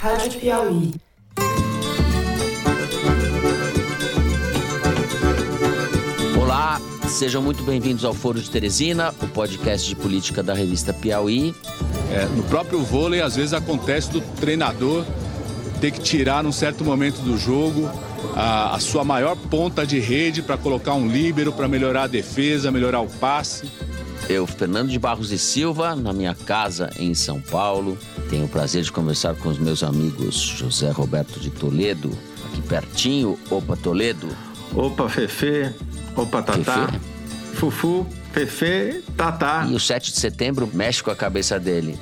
Rádio Piauí. Olá, sejam muito bem-vindos ao Foro de Teresina, o podcast de política da revista Piauí. É, no próprio vôlei, às vezes acontece do treinador ter que tirar num certo momento do jogo a, a sua maior ponta de rede para colocar um líbero para melhorar a defesa, melhorar o passe. Eu, Fernando de Barros e Silva, na minha casa em São Paulo. Tenho o prazer de conversar com os meus amigos José Roberto de Toledo, aqui pertinho. Opa, Toledo. Opa, Fefe. Opa, Tatá. Fefe. Fufu, Fefe, Tatá. E o 7 de setembro mexe com a cabeça dele.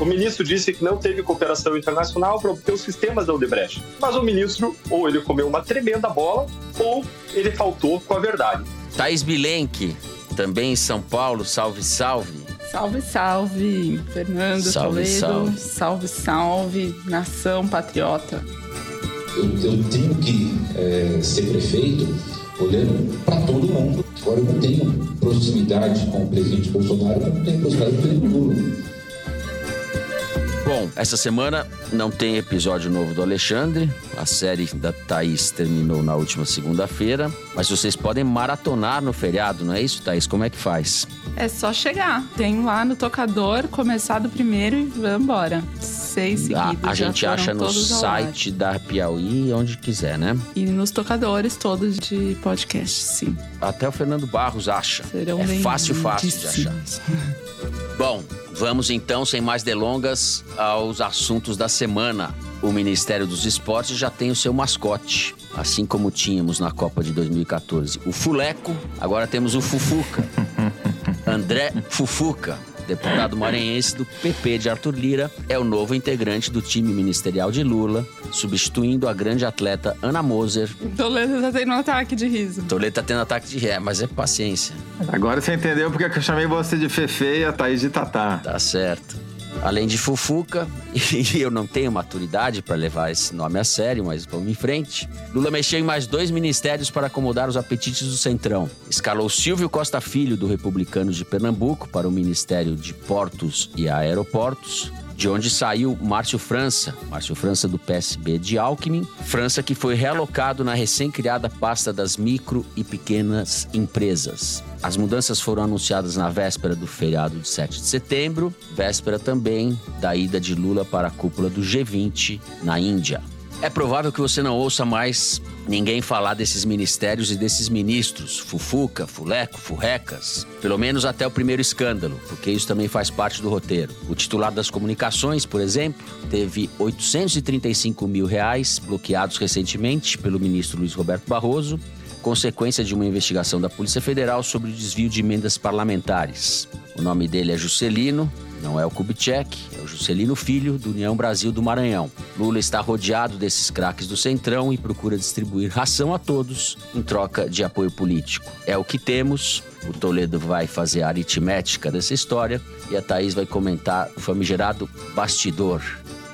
O ministro disse que não teve cooperação internacional para obter os sistemas da Odebrecht. Mas o ministro, ou ele comeu uma tremenda bola, ou ele faltou com a verdade. Thaís Bilenque, também em São Paulo. Salve, salve. Salve, salve, Fernando Salve, Toledo. salve. salve, salve, nação patriota. eu, eu tenho que eh, ser prefeito olhando para todo mundo. Agora, eu não tenho proximidade com o presidente Bolsonaro, eu não tenho proximidade com o presidente Lula. Bom, essa semana não tem episódio novo do Alexandre. A série da Thaís terminou na última segunda-feira. Mas vocês podem maratonar no feriado, não é isso, Thaís? Como é que faz? É só chegar. Tem lá no tocador, começar do primeiro e vambora. Seis A, seguidos. a já gente acha no site da Piauí, onde quiser, né? E nos tocadores todos de podcast, sim. Até o Fernando Barros acha. Serão é fácil, fácil de achar. Bom, vamos então, sem mais delongas, aos assuntos da semana. O Ministério dos Esportes já tem o seu mascote, assim como tínhamos na Copa de 2014 o Fuleco, agora temos o Fufuca. André Fufuca, deputado maranhense do PP de Arthur Lira, é o novo integrante do time ministerial de Lula, substituindo a grande atleta Ana Moser. Toledo tá tendo um ataque de riso. Toledo tá tendo ataque de ré, mas é paciência. Agora você entendeu porque que eu chamei você de Fefe e a Thaís de Tatá. Tá certo. Além de Fufuca, e eu não tenho maturidade para levar esse nome a sério, mas vamos em frente. Lula mexeu em mais dois ministérios para acomodar os apetites do Centrão. Escalou Silvio Costa Filho, do Republicanos de Pernambuco, para o Ministério de Portos e Aeroportos. De onde saiu Márcio França, Márcio França do PSB de Alckmin, França que foi realocado na recém-criada pasta das micro e pequenas empresas. As mudanças foram anunciadas na véspera do feriado de 7 de setembro, véspera também da ida de Lula para a cúpula do G20 na Índia. É provável que você não ouça mais ninguém falar desses ministérios e desses ministros, Fufuca, Fuleco, Furrecas, pelo menos até o primeiro escândalo, porque isso também faz parte do roteiro. O titular das comunicações, por exemplo, teve 835 mil reais bloqueados recentemente pelo ministro Luiz Roberto Barroso, consequência de uma investigação da Polícia Federal sobre o desvio de emendas parlamentares. O nome dele é Juscelino, não é o Kubitschek, é o Juscelino Filho, do União Brasil do Maranhão. Lula está rodeado desses craques do Centrão e procura distribuir ração a todos em troca de apoio político. É o que temos. O Toledo vai fazer a aritmética dessa história e a Thaís vai comentar o famigerado bastidor.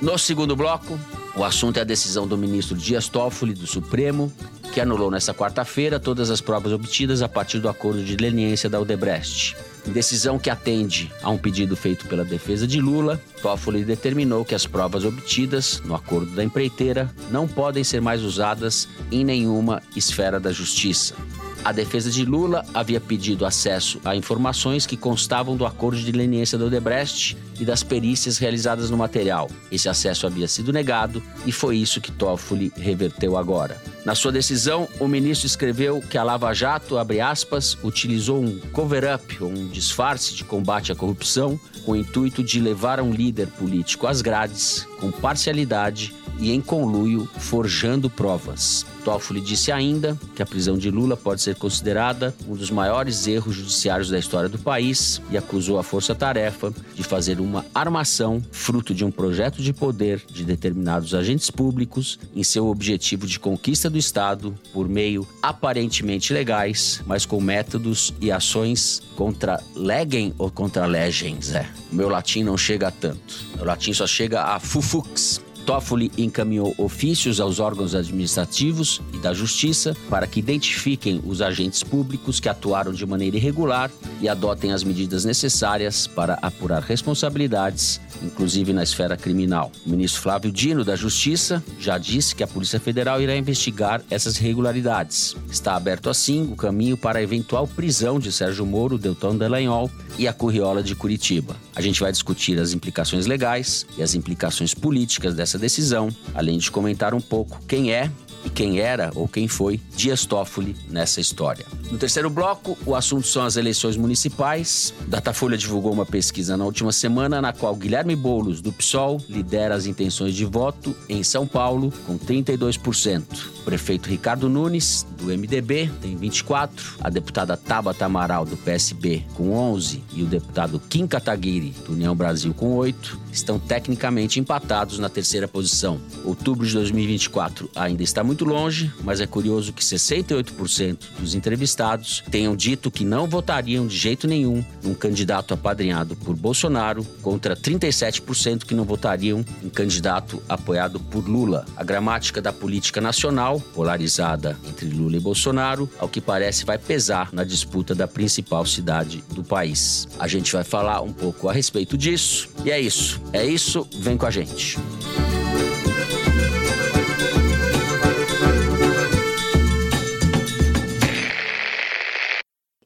No segundo bloco, o assunto é a decisão do ministro Dias Toffoli, do Supremo, que anulou nesta quarta-feira todas as provas obtidas a partir do acordo de leniência da Odebrecht. Decisão que atende a um pedido feito pela defesa de Lula, Toffoli determinou que as provas obtidas no acordo da empreiteira não podem ser mais usadas em nenhuma esfera da justiça. A defesa de Lula havia pedido acesso a informações que constavam do acordo de leniência da Odebrecht e das perícias realizadas no material. Esse acesso havia sido negado e foi isso que Toffoli reverteu agora. Na sua decisão, o ministro escreveu que a Lava Jato, aspas, utilizou um cover-up, um disfarce de combate à corrupção, com o intuito de levar um líder político às grades, com parcialidade e em conluio, forjando provas. Toffoli disse ainda que a prisão de Lula pode ser considerada um dos maiores erros judiciários da história do país e acusou a força-tarefa de fazer uma armação fruto de um projeto de poder de determinados agentes públicos em seu objetivo de conquista do Estado por meio aparentemente legais, mas com métodos e ações contra legem ou contra legens, é. O meu latim não chega a tanto. O latim só chega a fufux. Toffoli encaminhou ofícios aos órgãos administrativos e da Justiça para que identifiquem os agentes públicos que atuaram de maneira irregular e adotem as medidas necessárias para apurar responsabilidades, inclusive na esfera criminal. O ministro Flávio Dino, da Justiça, já disse que a Polícia Federal irá investigar essas irregularidades. Está aberto, assim, o caminho para a eventual prisão de Sérgio Moro, Deltão Dallagnol e a Curriola de Curitiba. A gente vai discutir as implicações legais e as implicações políticas dessa decisão, além de comentar um pouco quem é e quem era ou quem foi Dias Toffoli nessa história. No terceiro bloco, o assunto são as eleições municipais. Datafolha divulgou uma pesquisa na última semana na qual Guilherme Boulos, do PSOL, lidera as intenções de voto em São Paulo com 32%. O prefeito Ricardo Nunes, do MDB, tem 24%, a deputada Tabata Amaral, do PSB, com 11%, e o deputado Kim Kataguiri, do União Brasil, com 8%, estão tecnicamente empatados na terceira posição. Outubro de 2024 ainda está muito longe, mas é curioso que 68% dos entrevistados tenham dito que não votariam de jeito nenhum num candidato apadrinhado por Bolsonaro, contra 37% que não votariam em candidato apoiado por Lula. A gramática da política nacional, polarizada entre Lula e Bolsonaro, ao que parece vai pesar na disputa da principal cidade do país. A gente vai falar um pouco a respeito disso. E é isso. É isso, vem com a gente.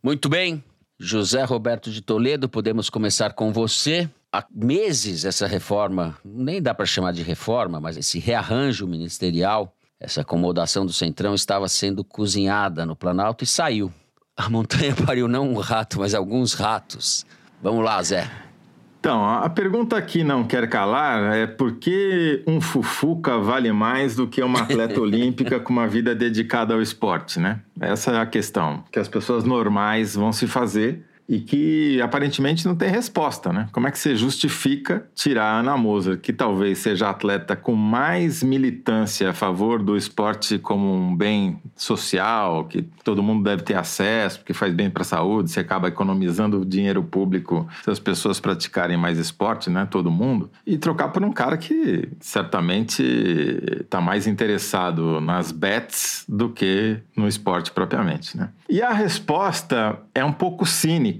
Muito bem, José Roberto de Toledo, podemos começar com você. Há meses essa reforma, nem dá para chamar de reforma, mas esse rearranjo ministerial, essa acomodação do Centrão estava sendo cozinhada no Planalto e saiu. A montanha pariu não um rato, mas alguns ratos. Vamos lá, Zé. Então, a pergunta que não quer calar é por que um fufuca vale mais do que uma atleta olímpica com uma vida dedicada ao esporte, né? Essa é a questão que as pessoas normais vão se fazer e que aparentemente não tem resposta, né? Como é que você justifica tirar a Ana Moser, que talvez seja a atleta com mais militância a favor do esporte como um bem social, que todo mundo deve ter acesso, porque faz bem para a saúde, você acaba economizando dinheiro público se as pessoas praticarem mais esporte, né? Todo mundo, e trocar por um cara que certamente está mais interessado nas bets do que no esporte propriamente, né? E a resposta é um pouco cínica.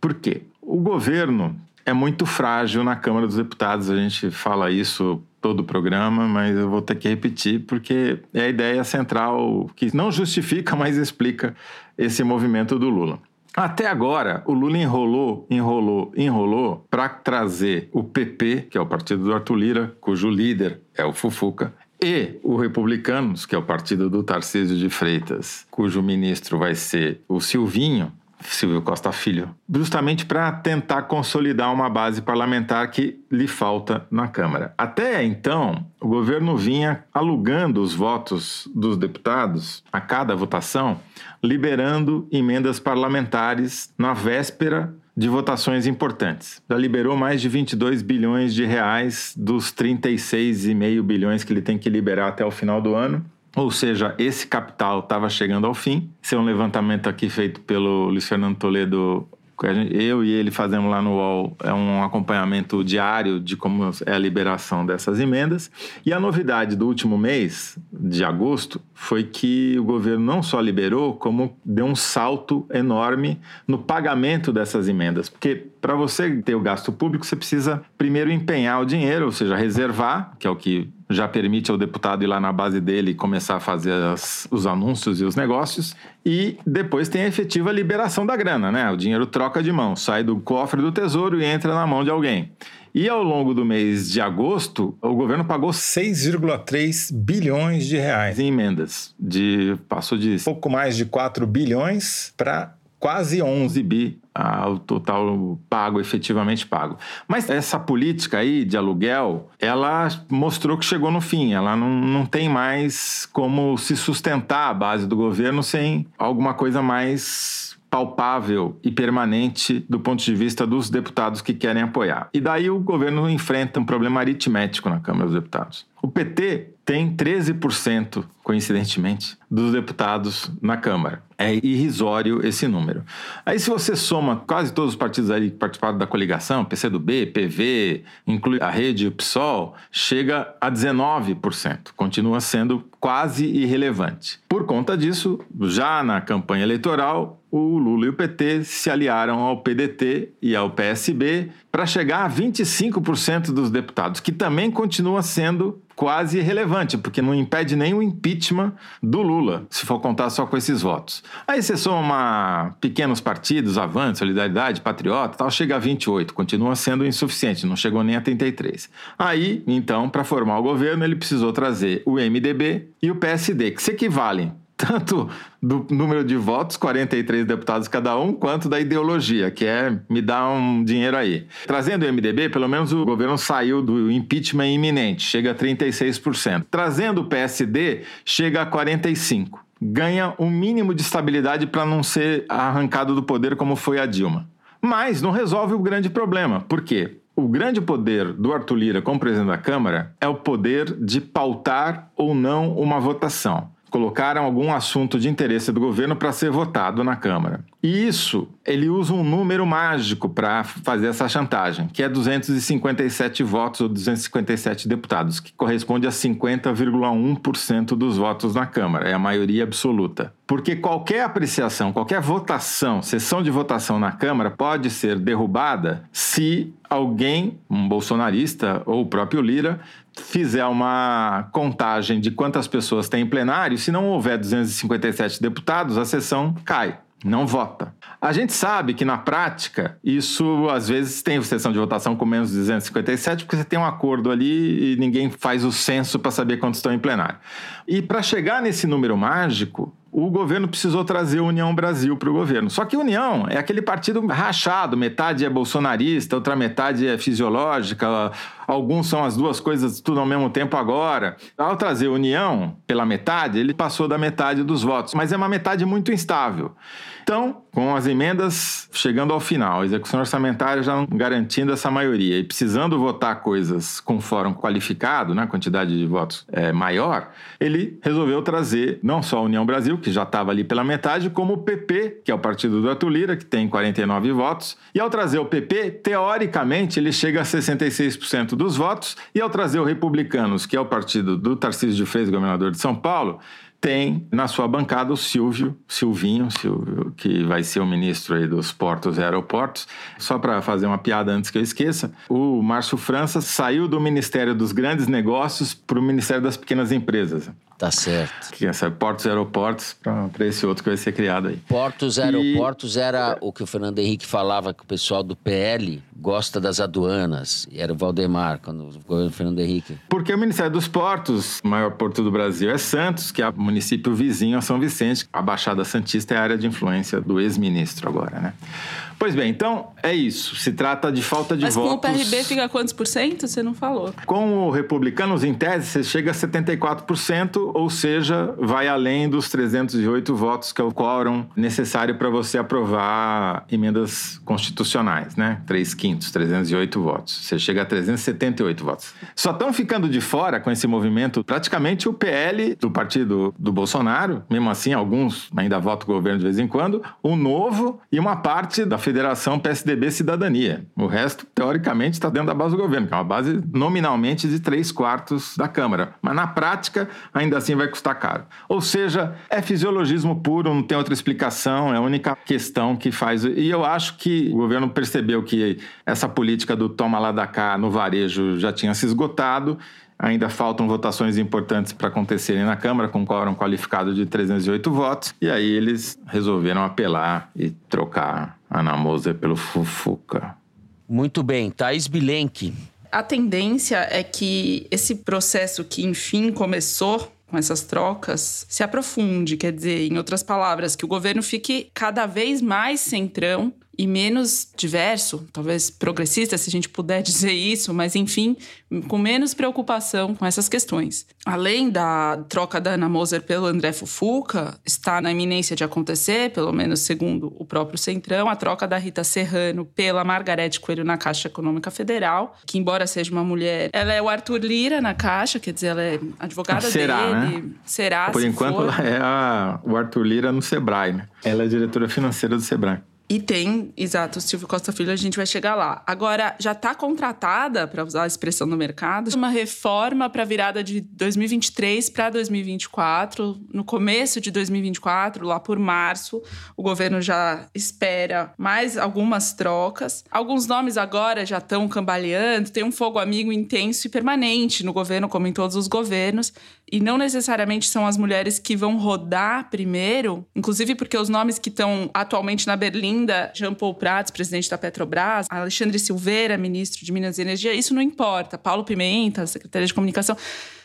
Por quê? O governo é muito frágil na Câmara dos Deputados, a gente fala isso todo o programa, mas eu vou ter que repetir porque é a ideia central que não justifica, mas explica esse movimento do Lula. Até agora, o Lula enrolou, enrolou, enrolou para trazer o PP, que é o partido do Arthur Lira, cujo líder é o Fufuca, e o Republicanos, que é o partido do Tarcísio de Freitas, cujo ministro vai ser o Silvinho, Silvio Costa Filho, justamente para tentar consolidar uma base parlamentar que lhe falta na Câmara. Até então, o governo vinha alugando os votos dos deputados a cada votação, liberando emendas parlamentares na véspera de votações importantes. Já liberou mais de 22 bilhões de reais dos 36,5 bilhões que ele tem que liberar até o final do ano. Ou seja, esse capital estava chegando ao fim. Esse é um levantamento aqui feito pelo Luiz Fernando Toledo eu e ele fazemos lá no UOL é um acompanhamento diário de como é a liberação dessas emendas. E a novidade do último mês, de agosto, foi que o governo não só liberou, como deu um salto enorme no pagamento dessas emendas. Porque para você ter o gasto público, você precisa primeiro empenhar o dinheiro, ou seja, reservar, que é o que já permite ao deputado ir lá na base dele e começar a fazer as, os anúncios e os negócios. E depois tem a efetiva liberação da grana, né? O dinheiro troca de mão, sai do cofre do tesouro e entra na mão de alguém. E ao longo do mês de agosto, o governo pagou 6,3 bilhões de reais em emendas. De, passou de pouco mais de 4 bilhões para quase 11 bi ao total pago, efetivamente pago. Mas essa política aí de aluguel, ela mostrou que chegou no fim. Ela não, não tem mais como se sustentar a base do governo sem alguma coisa mais palpável e permanente do ponto de vista dos deputados que querem apoiar. E daí o governo enfrenta um problema aritmético na Câmara dos Deputados. O PT tem 13%, coincidentemente, dos deputados na Câmara. É irrisório esse número. Aí, se você soma quase todos os partidos aí que participaram da coligação, PCdoB, PV, inclui a rede o PSOL, chega a 19%. Continua sendo quase irrelevante. Por conta disso, já na campanha eleitoral, o Lula e o PT se aliaram ao PDT e ao PSB para chegar a 25% dos deputados, que também continua sendo quase irrelevante, porque não impede nem o impeachment do Lula, se for contar só com esses votos. Aí você soma pequenos partidos, Avante, Solidariedade, Patriota, tal, chega a 28, continua sendo insuficiente, não chegou nem a 33. Aí, então, para formar o governo, ele precisou trazer o MDB e o PSD, que se equivalem tanto do número de votos, 43 deputados cada um, quanto da ideologia, que é me dá um dinheiro aí. Trazendo o MDB, pelo menos o governo saiu do impeachment iminente, chega a 36%. Trazendo o PSD, chega a 45%. Ganha um mínimo de estabilidade para não ser arrancado do poder como foi a Dilma. Mas não resolve o grande problema. Por quê? O grande poder do Arthur Lira como presidente da Câmara é o poder de pautar ou não uma votação colocaram algum assunto de interesse do governo para ser votado na Câmara. E isso, ele usa um número mágico para fazer essa chantagem, que é 257 votos ou 257 deputados, que corresponde a 50,1% dos votos na Câmara, é a maioria absoluta. Porque qualquer apreciação, qualquer votação, sessão de votação na Câmara pode ser derrubada se alguém, um bolsonarista ou o próprio Lira, fizer uma contagem de quantas pessoas tem em plenário, se não houver 257 deputados, a sessão cai não vota. A gente sabe que na prática isso às vezes tem sessão de votação com menos de 257 porque você tem um acordo ali e ninguém faz o censo para saber quantos estão em plenário. E para chegar nesse número mágico, o governo precisou trazer a União Brasil para o governo. Só que a União é aquele partido rachado, metade é bolsonarista, outra metade é fisiológica, alguns são as duas coisas tudo ao mesmo tempo agora. Ao trazer a União pela metade, ele passou da metade dos votos, mas é uma metade muito instável. Então, com as emendas chegando ao final, a execução orçamentária já garantindo essa maioria e precisando votar coisas com fórum qualificado, né, quantidade de votos é, maior, ele resolveu trazer não só a União Brasil, que já estava ali pela metade, como o PP, que é o partido do Arthur Lira, que tem 49 votos. E ao trazer o PP, teoricamente, ele chega a 66% dos votos. E ao trazer o Republicanos, que é o partido do Tarcísio de Freitas, governador de São Paulo, tem na sua bancada o Silvio, Silvinho, Silvio, que vai ser o ministro aí dos portos e aeroportos. Só para fazer uma piada antes que eu esqueça, o Márcio França saiu do Ministério dos Grandes Negócios para o Ministério das Pequenas Empresas. Tá certo. Que essa Portos e Aeroportos para esse outro que vai ser criado aí. Portos e Aeroportos era o que o Fernando Henrique falava que o pessoal do PL gosta das aduanas. E era o Valdemar, quando o governo Fernando Henrique. Porque o Ministério dos Portos, o maior porto do Brasil é Santos, que é o município vizinho a São Vicente. A Baixada Santista é a área de influência do ex-ministro agora, né? Pois bem, então é isso. Se trata de falta de Mas votos. Mas com o PRB fica quantos por cento? Você não falou. Com o Republicanos, em tese, você chega a 74%, ou seja, vai além dos 308 votos, que é o quórum necessário para você aprovar emendas constitucionais, né? 3 quintos, 308 votos. Você chega a 378 votos. Só estão ficando de fora com esse movimento praticamente o PL do partido do Bolsonaro, mesmo assim, alguns ainda votam o governo de vez em quando, o Novo e uma parte da Federação PSDB Cidadania. O resto, teoricamente, está dentro da base do governo, que é uma base nominalmente de três quartos da Câmara. Mas na prática, ainda assim vai custar caro. Ou seja, é fisiologismo puro, não tem outra explicação, é a única questão que faz. E eu acho que o governo percebeu que essa política do toma lá da cá no varejo já tinha se esgotado Ainda faltam votações importantes para acontecerem na Câmara, com quórum qualificado de 308 votos. E aí eles resolveram apelar e trocar Ana Moser pelo Fufuca. Muito bem. Thaís Bilenque. A tendência é que esse processo que, enfim, começou com essas trocas se aprofunde, quer dizer, em outras palavras, que o governo fique cada vez mais centrão e menos diverso, talvez progressista, se a gente puder dizer isso, mas enfim, com menos preocupação com essas questões. Além da troca da Ana Moser pelo André Fufuca, está na iminência de acontecer, pelo menos segundo o próprio Centrão, a troca da Rita Serrano pela Margarete Coelho na Caixa Econômica Federal, que embora seja uma mulher, ela é o Arthur Lira na Caixa, quer dizer, ela é advogada Será, dele. Né? Será, Por enquanto, for. ela é a, o Arthur Lira no Sebrae, né? Ela é diretora financeira do Sebrae. E tem, exato, Silvio Costa Filho, a gente vai chegar lá. Agora, já está contratada, para usar a expressão do mercado, uma reforma para a virada de 2023 para 2024. No começo de 2024, lá por março, o governo já espera mais algumas trocas. Alguns nomes agora já estão cambaleando, tem um fogo amigo intenso e permanente no governo, como em todos os governos e não necessariamente são as mulheres que vão rodar primeiro, inclusive porque os nomes que estão atualmente na Berlinda, Jean Paul Prats, presidente da Petrobras, Alexandre Silveira, ministro de Minas e Energia, isso não importa. Paulo Pimenta, secretária de comunicação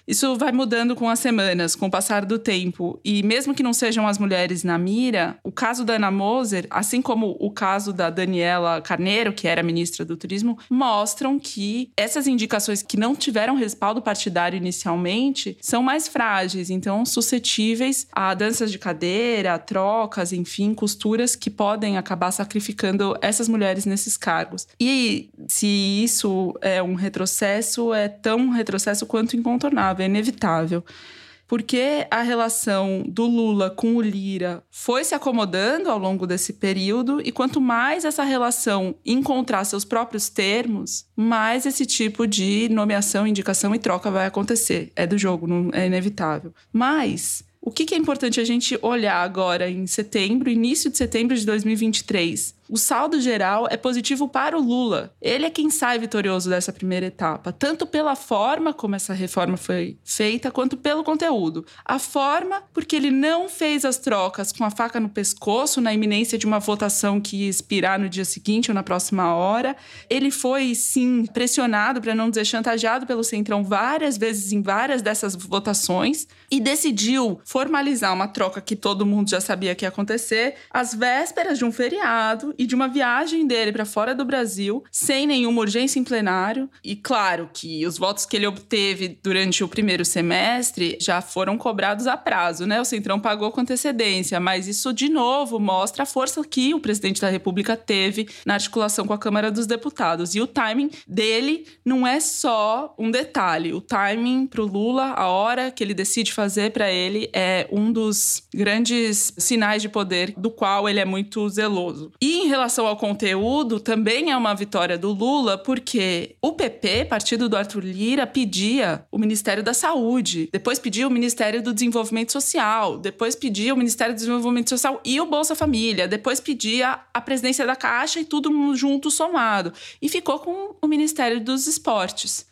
isso vai mudando com as semanas, com o passar do tempo. E mesmo que não sejam as mulheres na mira, o caso da Ana Moser, assim como o caso da Daniela Carneiro, que era ministra do Turismo, mostram que essas indicações que não tiveram respaldo partidário inicialmente são mais frágeis, então suscetíveis a danças de cadeira, trocas, enfim, costuras que podem acabar sacrificando essas mulheres nesses cargos. E se isso é um retrocesso, é tão retrocesso quanto incontornável é inevitável. Porque a relação do Lula com o Lira foi se acomodando ao longo desse período, e quanto mais essa relação encontrar seus próprios termos, mais esse tipo de nomeação, indicação e troca vai acontecer. É do jogo, não é inevitável. Mas o que, é importante a gente olhar agora em setembro, início de setembro de 2023? O saldo geral é positivo para o Lula. Ele é quem sai vitorioso dessa primeira etapa, tanto pela forma como essa reforma foi feita, quanto pelo conteúdo. A forma, porque ele não fez as trocas com a faca no pescoço, na iminência de uma votação que ia expirar no dia seguinte ou na próxima hora. Ele foi, sim, pressionado, para não dizer chantageado pelo Centrão várias vezes em várias dessas votações e decidiu formalizar uma troca que todo mundo já sabia que ia acontecer às vésperas de um feriado e de uma viagem dele para fora do Brasil, sem nenhuma urgência em plenário. E claro que os votos que ele obteve durante o primeiro semestre já foram cobrados a prazo, né? O Centrão pagou com antecedência, mas isso de novo mostra a força que o presidente da República teve na articulação com a Câmara dos Deputados. E o timing dele não é só um detalhe. O timing para o Lula, a hora que ele decide fazer para ele, é um dos grandes sinais de poder do qual ele é muito zeloso. E em relação ao conteúdo, também é uma vitória do Lula, porque o PP, partido do Arthur Lira, pedia o Ministério da Saúde, depois pedia o Ministério do Desenvolvimento Social, depois pedia o Ministério do Desenvolvimento Social e o Bolsa Família, depois pedia a presidência da Caixa e tudo junto somado. E ficou com o Ministério dos Esportes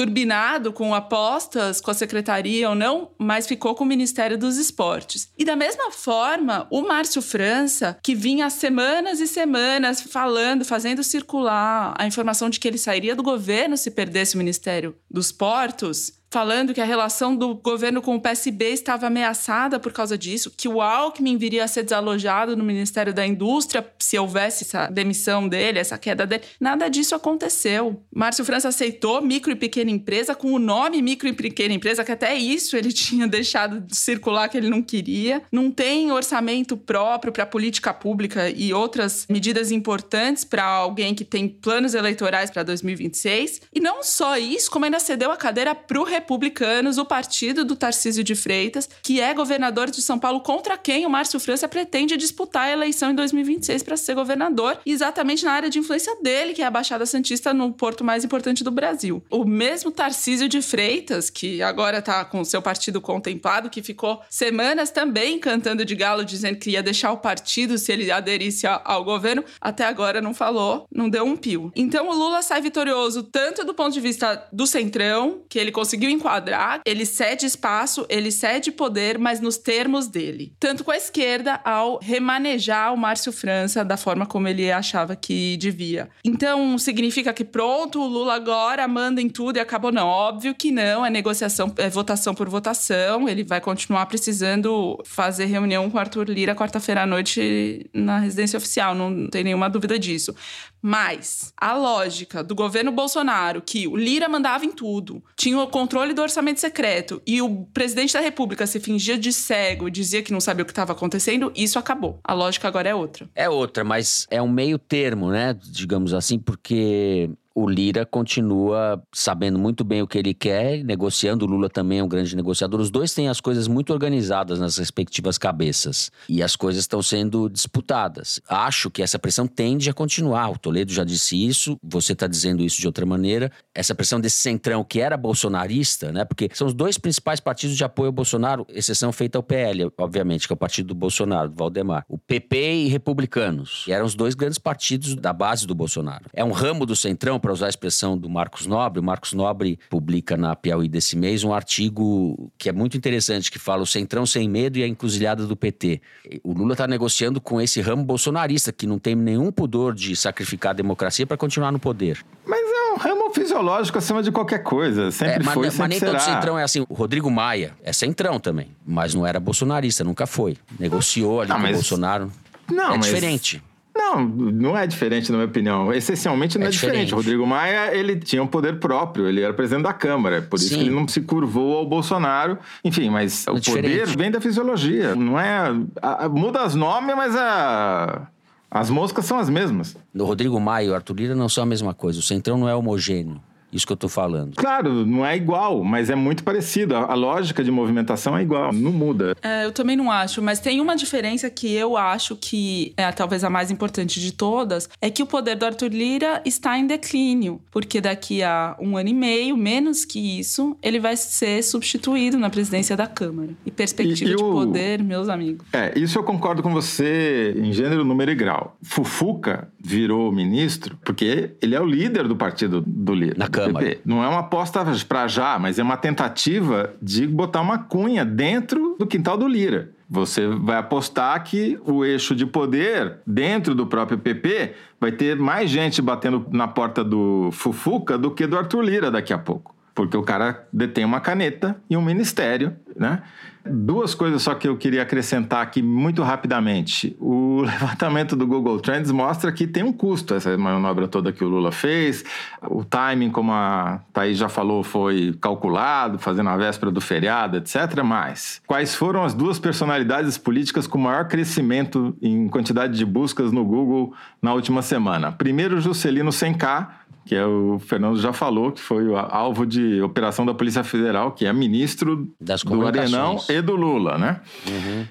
turbinado com apostas com a secretaria ou não, mas ficou com o Ministério dos Esportes. E da mesma forma, o Márcio França, que vinha semanas e semanas falando, fazendo circular a informação de que ele sairia do governo se perdesse o Ministério dos Portos, falando que a relação do governo com o PSB estava ameaçada por causa disso, que o Alckmin viria a ser desalojado no Ministério da Indústria se houvesse essa demissão dele, essa queda dele. Nada disso aconteceu. Márcio França aceitou micro e pequena empresa com o nome micro e pequena empresa, que até isso ele tinha deixado de circular que ele não queria. Não tem orçamento próprio para política pública e outras medidas importantes para alguém que tem planos eleitorais para 2026. E não só isso, como ainda cedeu a cadeira para o Republicanos, o partido do Tarcísio de Freitas, que é governador de São Paulo, contra quem o Márcio França pretende disputar a eleição em 2026 para ser governador, exatamente na área de influência dele, que é a Baixada Santista no porto mais importante do Brasil. O mesmo Tarcísio de Freitas, que agora está com o seu partido contemplado, que ficou semanas também cantando de galo, dizendo que ia deixar o partido se ele aderisse ao governo, até agora não falou, não deu um pio. Então o Lula sai vitorioso tanto do ponto de vista do Centrão, que ele conseguiu enquadrar, ele cede espaço, ele cede poder, mas nos termos dele. Tanto com a esquerda ao remanejar o Márcio França da forma como ele achava que devia. Então, significa que pronto, o Lula agora manda em tudo e acabou? Não, óbvio que não, é negociação, é votação por votação, ele vai continuar precisando fazer reunião com Arthur Lira quarta-feira à noite na residência oficial, não tem nenhuma dúvida disso. Mas a lógica do governo Bolsonaro, que o Lira mandava em tudo, tinha o controle do orçamento secreto e o presidente da República se fingia de cego e dizia que não sabia o que estava acontecendo, isso acabou. A lógica agora é outra. É outra, mas é um meio termo, né? Digamos assim, porque o Lira continua sabendo muito bem o que ele quer, negociando. O Lula também é um grande negociador. Os dois têm as coisas muito organizadas nas respectivas cabeças e as coisas estão sendo disputadas. Acho que essa pressão tende a continuar. O Toledo já disse isso, você está dizendo isso de outra maneira. Essa pressão desse centrão que era bolsonarista, né? Porque são os dois principais partidos de apoio ao Bolsonaro, exceção feita ao PL, obviamente, que é o partido do Bolsonaro, do Valdemar. O PP e republicanos, que eram os dois grandes partidos da base do Bolsonaro. É um ramo do centrão para usar a expressão do Marcos Nobre, o Marcos Nobre publica na Piauí desse mês um artigo que é muito interessante, que fala o Centrão sem medo e a encruzilhada do PT. O Lula está negociando com esse ramo bolsonarista, que não tem nenhum pudor de sacrificar a democracia para continuar no poder. Mas é um ramo fisiológico acima de qualquer coisa. Sempre é, mas, foi, mas sempre nem será. todo centrão é assim. O Rodrigo Maia é centrão também, mas não era bolsonarista, nunca foi. Negociou ali Ah, com o mas- Bolsonaro. Não, é mas- diferente. Não, não é diferente, na minha opinião. Essencialmente não É é, diferente. diferente. O Rodrigo Maia, ele tinha um poder próprio, ele era presidente da Câmara, por isso Sim. que ele não se curvou ao Bolsonaro. Enfim, mas o poder vem da fisiologia. Não é. a- a- muda os nomes, mas a- as moscas são as mesmas. O Rodrigo Maia e o Arthur Lira não são a mesma coisa. O centrão não é homogêneo. Isso que eu tô falando. Claro, não é igual, mas é muito parecido. A, a lógica de movimentação é igual, não muda. É, eu também não acho, mas tem uma diferença que eu acho que é talvez a mais importante de todas, é que o poder do Arthur Lira está em declínio, porque daqui a um ano e meio, menos que isso, ele vai ser substituído na presidência da Câmara. E perspectiva E- e de o- poder, meus amigos. É, isso eu concordo com você em gênero, número e grau. Fufuca virou ministro porque ele é o líder do partido do Lira. Na do Câmara. Não é uma aposta pra já, mas é uma tentativa de botar uma cunha dentro do quintal do Lira. Você vai apostar que o eixo de poder dentro do próprio PP vai ter mais gente batendo na porta do Fufuca do que do Arthur Lira daqui a pouco. Porque o cara detém uma caneta e um ministério, né? Duas coisas só que eu queria acrescentar aqui muito rapidamente. O levantamento do Google Trends mostra que tem um custo essa manobra toda que o Lula fez. O timing, como a Thaís já falou, foi calculado, fazendo a véspera do feriado, etc. Mas quais foram as duas personalidades políticas com maior crescimento em quantidade de buscas no Google na última semana? Primeiro, Juscelino 100K, que é o Fernando já falou, que foi o alvo de operação da Polícia Federal, que é ministro Das do Arenão e do Lula, né?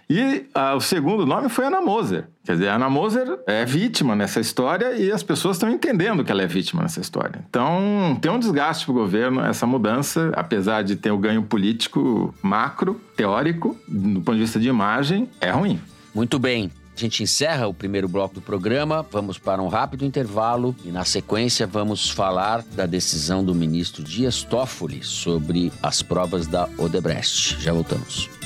E ah, o segundo nome foi Ana Moser. Quer dizer, a Ana Moser é vítima nessa história e as pessoas estão entendendo que ela é vítima nessa história. Então, tem um desgaste para o governo essa mudança, apesar de ter o ganho político macro, teórico, do ponto de vista de imagem, é ruim. Muito bem. A gente encerra o primeiro bloco do programa, vamos para um rápido intervalo e, na sequência, vamos falar da decisão do ministro Dias Toffoli sobre as provas da Odebrecht. Já voltamos.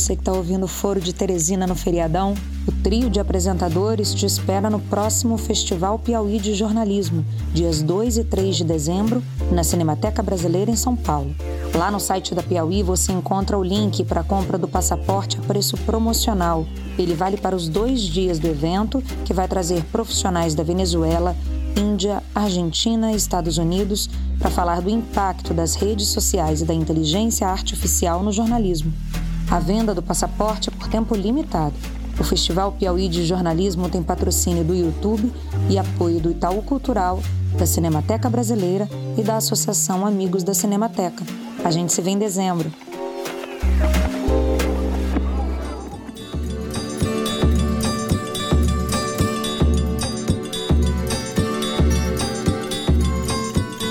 Você que está ouvindo o Foro de Teresina no feriadão, o trio de apresentadores te espera no próximo Festival Piauí de Jornalismo, dias 2 e 3 de dezembro, na Cinemateca Brasileira em São Paulo. Lá no site da Piauí você encontra o link para a compra do passaporte a preço promocional. Ele vale para os dois dias do evento, que vai trazer profissionais da Venezuela, Índia, Argentina e Estados Unidos para falar do impacto das redes sociais e da inteligência artificial no jornalismo. A venda do passaporte é por tempo limitado. O Festival Piauí de Jornalismo tem patrocínio do YouTube e apoio do Itaú Cultural, da Cinemateca Brasileira e da Associação Amigos da Cinemateca. A gente se vê em dezembro.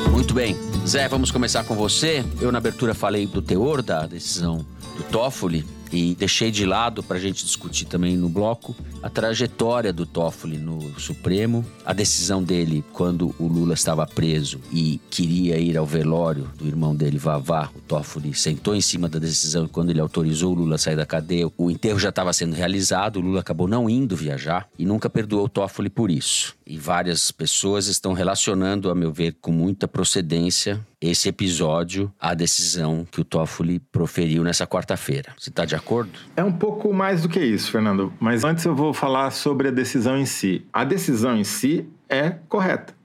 Muito bem. Zé, vamos começar com você. Eu, na abertura, falei do teor da decisão do Toffoli e deixei de lado para a gente discutir também no bloco a trajetória do Toffoli no Supremo, a decisão dele quando o Lula estava preso e queria ir ao velório do irmão dele, Vavá. O Toffoli sentou em cima da decisão e quando ele autorizou o Lula a sair da cadeia, o enterro já estava sendo realizado, o Lula acabou não indo viajar e nunca perdoou o Toffoli por isso. E várias pessoas estão relacionando, a meu ver, com muita procedência esse episódio à decisão que o Toffoli proferiu nessa quarta-feira. Você está de acordo? É um pouco mais do que isso, Fernando. Mas antes eu vou falar sobre a decisão em si. A decisão em si é correta.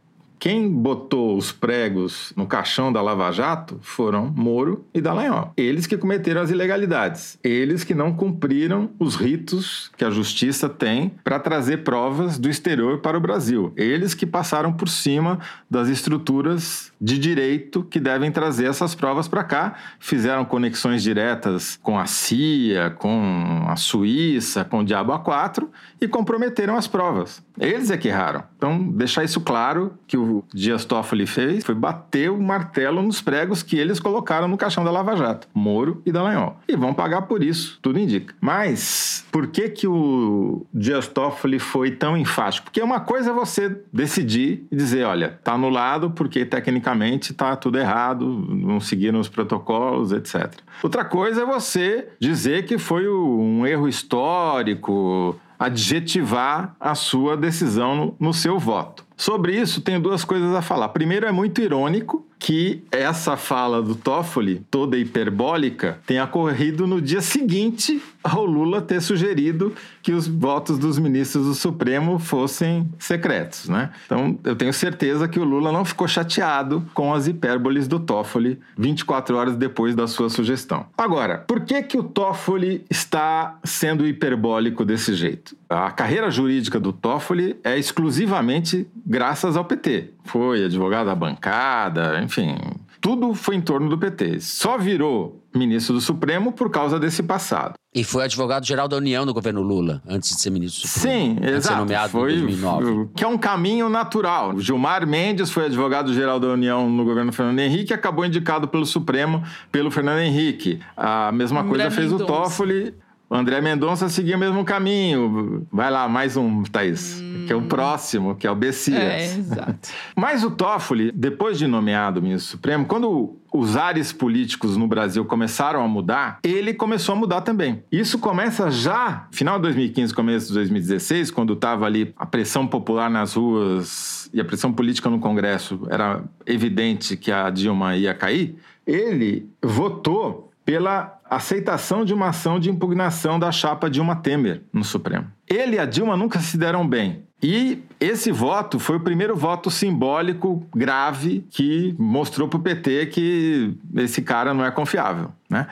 Quem botou os pregos no caixão da Lava Jato foram Moro e Dallagnol. Eles que cometeram as ilegalidades. Eles que não cumpriram os ritos que a justiça tem para trazer provas do exterior para o Brasil. Eles que passaram por cima das estruturas de direito que devem trazer essas provas para cá, fizeram conexões diretas com a CIA, com a Suíça, com o Diabo A4 e comprometeram as provas. Eles é que erraram. Então, deixar isso claro que o Dias Toffoli fez foi bater o martelo nos pregos que eles colocaram no caixão da Lava Jato, Moro e Dallagnol. E vão pagar por isso, tudo indica. Mas por que que o Dias Toffoli foi tão enfático? Porque uma coisa é você decidir e dizer, olha, tá anulado porque tecnicamente tá tudo errado, não seguiram os protocolos, etc. Outra coisa é você dizer que foi um erro histórico, adjetivar a sua decisão no seu voto. Sobre isso, tenho duas coisas a falar. Primeiro, é muito irônico que essa fala do Toffoli, toda hiperbólica, tenha ocorrido no dia seguinte ao Lula ter sugerido que os votos dos ministros do Supremo fossem secretos, né? Então, eu tenho certeza que o Lula não ficou chateado com as hipérboles do Toffoli 24 horas depois da sua sugestão. Agora, por que que o Toffoli está sendo hiperbólico desse jeito? A carreira jurídica do Toffoli é exclusivamente graças ao PT. Foi advogado da bancada, enfim, tudo foi em torno do PT. Só virou ministro do Supremo por causa desse passado. E foi advogado-geral da União no governo Lula, antes de ser ministro do Supremo. Sim, antes de exato. ser nomeado foi, em 2009. Que é um caminho natural. O Gilmar Mendes foi advogado-geral da União no governo Fernando Henrique e acabou indicado pelo Supremo pelo Fernando Henrique. A mesma coisa fez o. Toffoli. O André Mendonça seguia o mesmo caminho. Vai lá, mais um, Thaís. Que é o próximo, que é o Bessias. É, exato. Mas o Toffoli, depois de nomeado ministro supremo, quando os ares políticos no Brasil começaram a mudar, ele começou a mudar também. Isso começa já final de 2015, começo de 2016, quando estava ali a pressão popular nas ruas e a pressão política no Congresso era evidente que a Dilma ia cair. Ele votou pela aceitação de uma ação de impugnação da chapa Dilma Temer no Supremo. Ele e a Dilma nunca se deram bem. E esse voto foi o primeiro voto simbólico grave que mostrou para o PT que esse cara não é confiável. Né?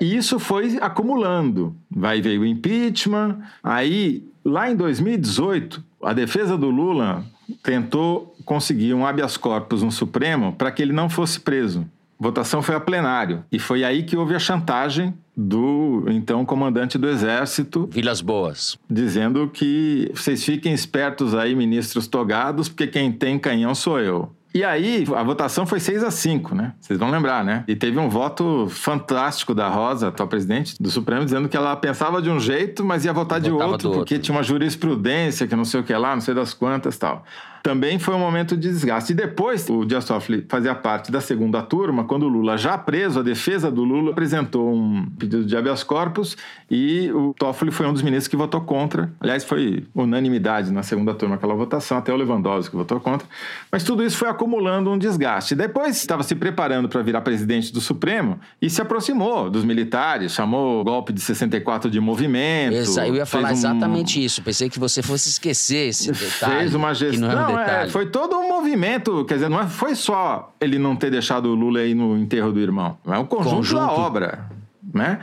E isso foi acumulando. Vai veio o impeachment. Aí, lá em 2018, a defesa do Lula tentou conseguir um habeas corpus no Supremo para que ele não fosse preso. Votação foi a plenário. E foi aí que houve a chantagem do então comandante do Exército, Vilas Boas. dizendo que vocês fiquem espertos aí, ministros togados, porque quem tem canhão sou eu. E aí, a votação foi 6 a 5, né? Vocês vão lembrar, né? E teve um voto fantástico da Rosa, atual presidente do Supremo, dizendo que ela pensava de um jeito, mas ia votar de outro, do porque outro. tinha uma jurisprudência que não sei o que lá, não sei das quantas tal. Também foi um momento de desgaste. E depois, o Dias Toffoli fazia parte da segunda turma, quando o Lula, já preso, a defesa do Lula apresentou um pedido de habeas corpus e o Toffoli foi um dos ministros que votou contra. Aliás, foi unanimidade na segunda turma aquela votação, até o Lewandowski votou contra. Mas tudo isso foi acumulando um desgaste. Depois estava se preparando para virar presidente do Supremo e se aproximou dos militares, chamou o golpe de 64 de movimento. Eu ia falar um- exatamente isso. Pensei que você fosse esquecer esse detalhe. Fez uma Que gestão. não Não, é, foi todo um movimento. Quer dizer, não é- foi só ele não ter deixado o Lula aí no enterro do irmão. É um conjunto, Conjunto. da obra. Né?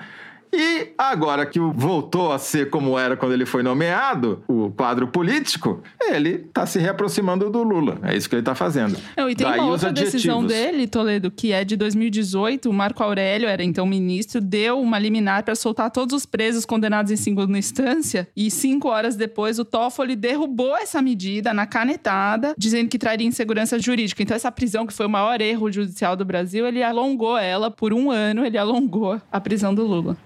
E agora que voltou a ser como era quando ele foi nomeado, o quadro político, ele está se reaproximando do Lula. É isso que ele está fazendo. Não, e tem Daí uma outra decisão dele, Toledo, que é de 2018. O Marco Aurélio, era então ministro, deu uma liminar para soltar todos os presos condenados em segunda instância. E cinco horas depois, o Toffoli derrubou essa medida na canetada, dizendo que traria insegurança jurídica. Então, essa prisão, que foi o maior erro judicial do Brasil, ele alongou ela por um ano, ele alongou a prisão do Lula.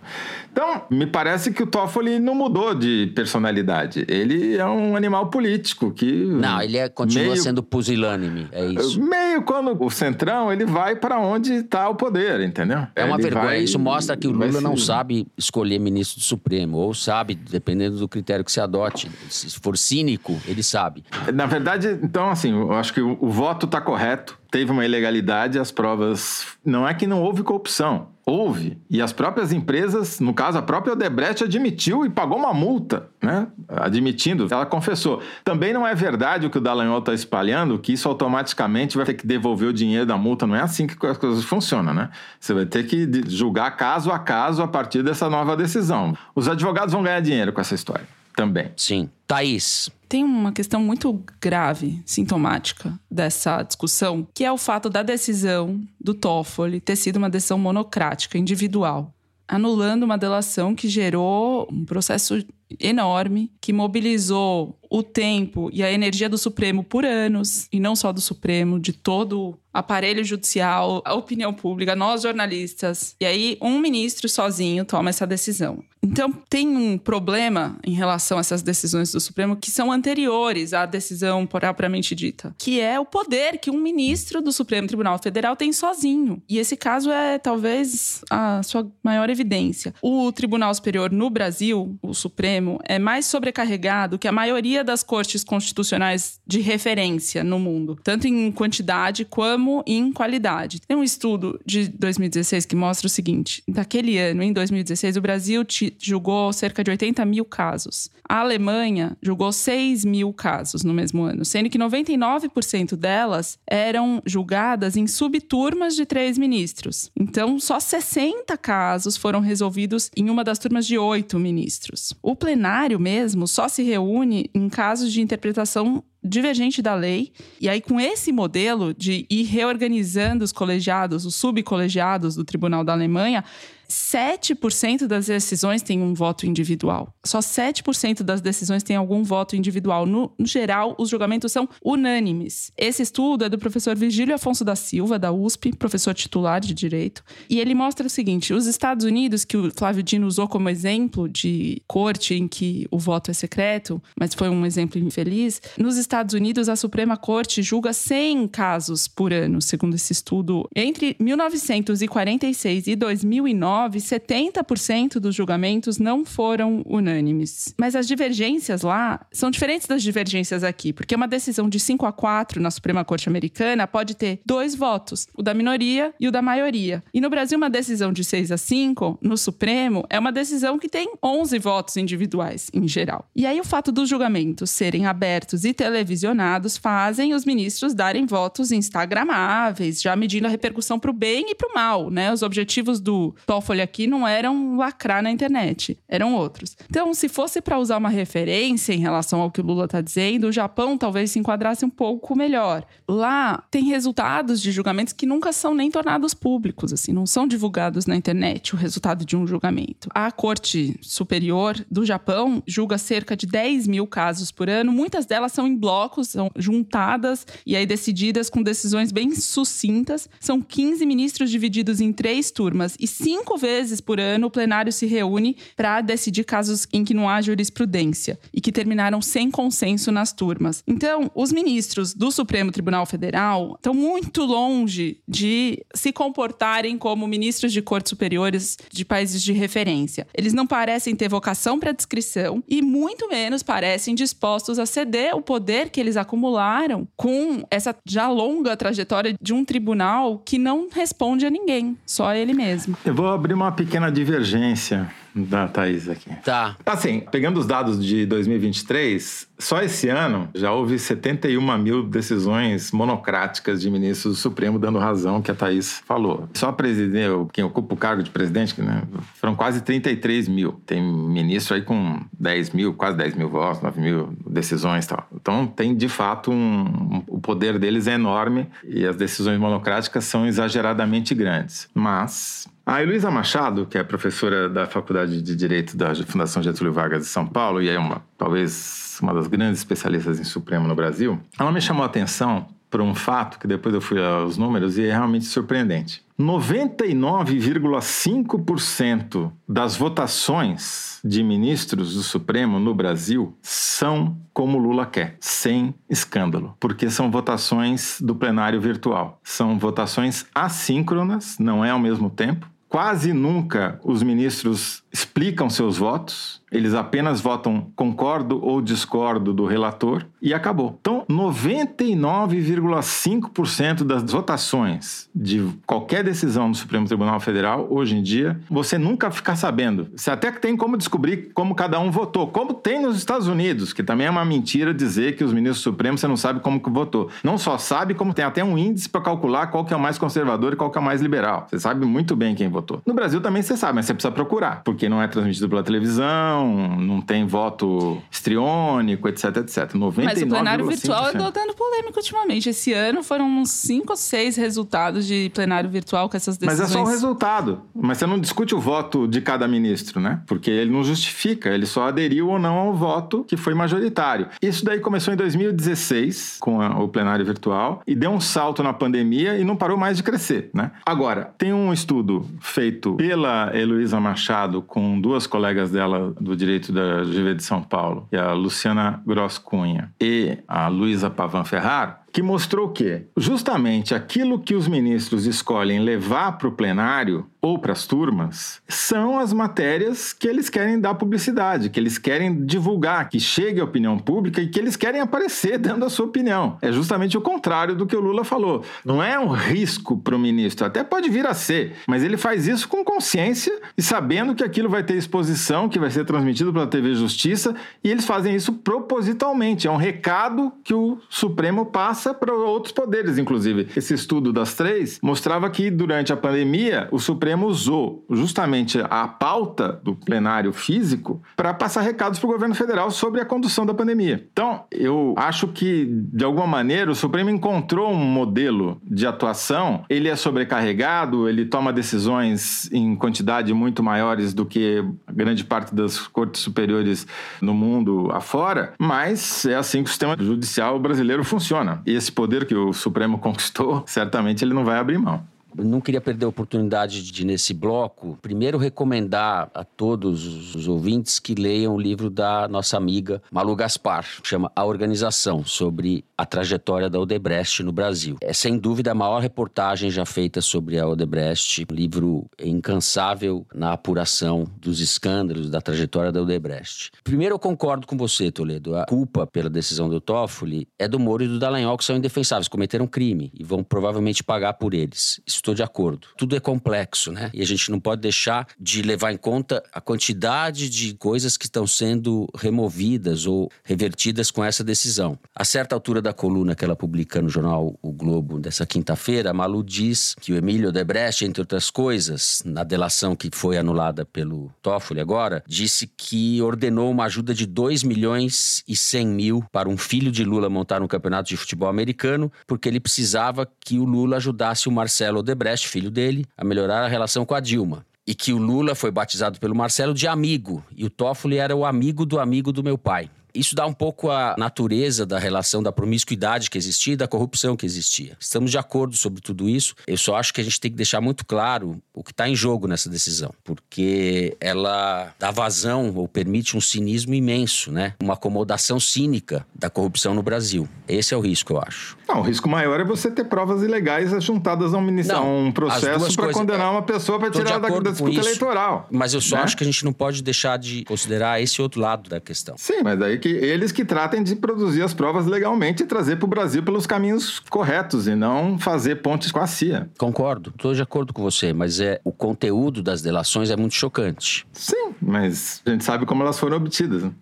Então, me parece que o Toffoli não mudou de personalidade. Ele é um animal político que. Não, ele é- continua meio- sendo pusilânime. É isso. Meio quando o Centrão, ele vai para onde está o poder, entendeu? É uma Ele vergonha. vai- Isso mostra que o Lula não se- sabe escolher ministro do Supremo. Ou sabe, dependendo do critério que se adote. Se for cínico, ele sabe. Na verdade, então, assim, eu acho que o, o voto está correto. Teve uma ilegalidade, as provas. Não é que não houve corrupção. Houve. E as próprias empresas, no caso, a própria Odebrecht admitiu e pagou uma multa, né? Admitindo, ela confessou. Também não é verdade o que o Dallagnol está espalhando, que isso automaticamente vai ter que devolver o dinheiro da multa. Não é assim que as coisas funcionam, né? Você vai ter que julgar caso a caso a partir dessa nova decisão. Os advogados vão ganhar dinheiro com essa história também. Sim. Thaís, tem uma questão muito grave, sintomática dessa discussão, que é o fato da decisão do Toffoli ter sido uma decisão monocrática, individual, anulando uma delação que gerou um processo enorme, que mobilizou o tempo e a energia do Supremo por anos, e não só do Supremo, de todo aparelho judicial, a opinião pública, nós jornalistas. E aí, um ministro sozinho toma essa decisão. Então, tem um problema em relação a essas decisões do Supremo que são anteriores à decisão propriamente dita, que é o poder que um ministro do Supremo Tribunal Federal tem sozinho. E esse caso é talvez a sua maior evidência. O Tribunal Superior no Brasil, o Supremo, é mais sobrecarregado que a maioria das cortes constitucionais de referência no mundo, tanto em quantidade como em qualidade. Tem um estudo de 2016 que mostra o seguinte: daquele ano, em 2016, o Brasil julgou cerca de 80 mil casos. A Alemanha julgou 6 mil casos no mesmo ano, sendo que 99% delas eram julgadas em subturmas de três ministros. Então, só 60 casos foram resolvidos em uma das turmas de oito ministros. O plenário mesmo só se reúne em casos de interpretação divergente da lei. E aí, com esse modelo de ir reorganizando os colegiados, os subcolegiados do Tribunal da Alemanha, 7% das decisões têm um voto individual. Só 7% das decisões têm algum voto individual. No, no, geral, os julgamentos são unânimes. Esse estudo é do professor Virgílio Afonso da Silva, da USP, professor titular de Direito. E ele mostra o seguinte: os Estados Unidos, que o Flávio Dino usou como exemplo de corte em que o voto é secreto, mas foi um exemplo infeliz, nos Estados Unidos, a Suprema Corte julga 100 casos por ano, segundo esse estudo. Entre 1946 e 2009, 2019, 70% dos julgamentos não foram unânimes. Mas as divergências lá são diferentes das divergências aqui, porque uma decisão de 5 a 4 na Suprema Corte Americana pode ter dois votos, o da minoria e o da maioria. E no Brasil, uma decisão de 6 a 5 no Supremo é uma decisão que tem 11 votos individuais, em geral. E aí, o fato dos julgamentos serem abertos e televisionados fazem os ministros darem votos instagramáveis, já medindo a repercussão para o bem e para o mal, né? Os objetivos do Toffoli Folha aqui não eram lacrar na internet, eram outros. Então, se fosse para usar uma referência em relação ao que o Lula está dizendo, o Japão talvez se enquadrasse um pouco melhor. Lá tem resultados de julgamentos que nunca são nem tornados públicos, assim, não são divulgados na internet o resultado de um julgamento. A Corte Superior do Japão julga cerca de 10 mil casos por ano, muitas delas são em blocos, são juntadas e aí decididas com decisões bem sucintas. São 15 ministros divididos em três turmas e cinco vezes por ano o plenário se reúne para decidir casos em que não há jurisprudência e que terminaram sem consenso nas turmas. Então, os ministros do Supremo Tribunal Federal estão muito longe de se comportarem como ministros de cortes superiores de países de referência. Eles não parecem ter vocação para descrição e muito menos parecem dispostos a ceder o poder que eles acumularam com essa já longa trajetória de um tribunal que não responde a ninguém, só ele mesmo. Eu vou abrir uma pequena divergência da Thaís aqui. Tá. Assim, pegando os dados de 2023, só esse ano já houve 71 mil decisões monocráticas de ministros do Supremo dando razão que a Thaís falou. Só presidente, quem ocupa o cargo de presidente, né, foram quase 33 mil. Tem ministro aí com 10 mil, quase 10 mil votos, 9 mil decisões e tal. Então tem de fato um, um, o poder deles é enorme e as decisões monocráticas são exageradamente grandes. Mas a Heloísa Machado, que é professora da Faculdade de Direito da Fundação Getúlio Vargas de São Paulo e é uma, talvez uma das grandes especialistas em Supremo no Brasil, ela me chamou a atenção por um fato que depois eu fui aos números e é realmente surpreendente. 99,5% das votações de ministros do Supremo no Brasil são como Lula quer, sem escândalo, porque são votações do plenário virtual. São votações assíncronas, não é ao mesmo tempo, Quase nunca os ministros explicam seus votos. Eles apenas votam concordo ou discordo do relator e acabou. Então, 99,5% das votações de qualquer decisão do Supremo Tribunal Federal, hoje em dia, você nunca fica sabendo. Você até tem como descobrir como cada um votou, como tem nos Estados Unidos, que também é uma mentira dizer que os ministros supremos você não sabe como que votou. Não só sabe, como tem até um índice para calcular qual que é o mais conservador e qual que é o mais liberal. Você sabe muito bem quem votou. No Brasil também você sabe, mas você precisa procurar, porque não é transmitido pela televisão, não tem voto estriônico, etc, etc. 99, Mas o plenário virtual andou dando polêmica ultimamente. Esse ano foram uns 5 ou 6 resultados de plenário virtual com essas decisões. Mas é só o resultado. Mas você não discute o voto de cada ministro, né? Porque ele não justifica, ele só aderiu ou não ao voto que foi majoritário. Isso daí começou em 2016, com a, o plenário virtual, e deu um salto na pandemia e não parou mais de crescer, né? Agora, tem um estudo feito pela Heloísa Machado com duas colegas dela do direito da GV de São Paulo, é a Luciana Gross Cunha e a Luísa Pavan Ferrar, que mostrou que justamente aquilo que os ministros escolhem levar para o plenário ou para as turmas são as matérias que eles querem dar publicidade, que eles querem divulgar, que chegue à opinião pública e que eles querem aparecer dando a sua opinião. É justamente o contrário do que o Lula falou. Não é um risco para o ministro, até pode vir a ser, mas ele faz isso com consciência e sabendo que aquilo vai ter exposição, que vai ser transmitido pela TV Justiça, e eles fazem isso propositalmente. É um recado que o Supremo passa passa para outros poderes, inclusive. Esse estudo das três mostrava que durante a pandemia o Supremo usou justamente a pauta do plenário físico para passar recados para o governo federal sobre a condução da pandemia. Então, eu acho que, de alguma maneira, o Supremo encontrou um modelo de atuação. Ele é sobrecarregado, ele toma decisões em quantidade muito maiores do que grande parte das cortes superiores no mundo afora, mas é assim que o sistema judicial brasileiro funciona. E esse poder que o Supremo conquistou, certamente ele não vai abrir mão não queria perder a oportunidade de, nesse bloco, primeiro recomendar a todos os ouvintes que leiam o livro da nossa amiga Malu Gaspar, chama A Organização, sobre a trajetória da Odebrecht no Brasil. É sem dúvida a maior reportagem já feita sobre a Odebrecht, um livro incansável na apuração dos escândalos da trajetória da Odebrecht. Primeiro eu concordo com você, Toledo, a culpa pela decisão do Toffoli é do Moro e do Dallagnol, que são indefensáveis, cometeram crime e vão provavelmente pagar por eles. Isso estou de acordo. Tudo é complexo, né? E a gente não pode deixar de levar em conta a quantidade de coisas que estão sendo removidas ou revertidas com essa decisão. A certa altura da coluna que ela publica no jornal O Globo dessa quinta-feira, a Malu diz que o Emílio Debrecht, entre outras coisas, na delação que foi anulada pelo Toffoli agora, disse que ordenou uma ajuda de 2 milhões e 100 mil para um filho de Lula montar um campeonato de futebol americano, porque ele precisava que o Lula ajudasse o Marcelo Odebrecht Odebrecht, filho dele, a melhorar a relação com a Dilma. E que o Lula foi batizado pelo Marcelo de amigo, e o Toffoli era o amigo do amigo do meu pai. Isso dá um pouco a natureza da relação da promiscuidade que existia e da corrupção que existia. Estamos de acordo sobre tudo isso. Eu só acho que a gente tem que deixar muito claro o que está em jogo nessa decisão, porque ela dá vazão ou permite um cinismo imenso, né? Uma acomodação cínica da corrupção no Brasil. Esse é o risco, eu acho. Não, o risco maior é você ter provas ilegais juntadas a um, um processo para condenar uma pessoa para tirar da, da disputa eleitoral. Mas eu só né? acho que a gente não pode deixar de considerar esse outro lado da questão. Sim, mas daí que eles que tratem de produzir as provas legalmente e trazer para o Brasil pelos caminhos corretos e não fazer pontes com a CIA. Concordo, estou de acordo com você, mas é o conteúdo das delações é muito chocante. Sim, mas a gente sabe como elas foram obtidas. Né?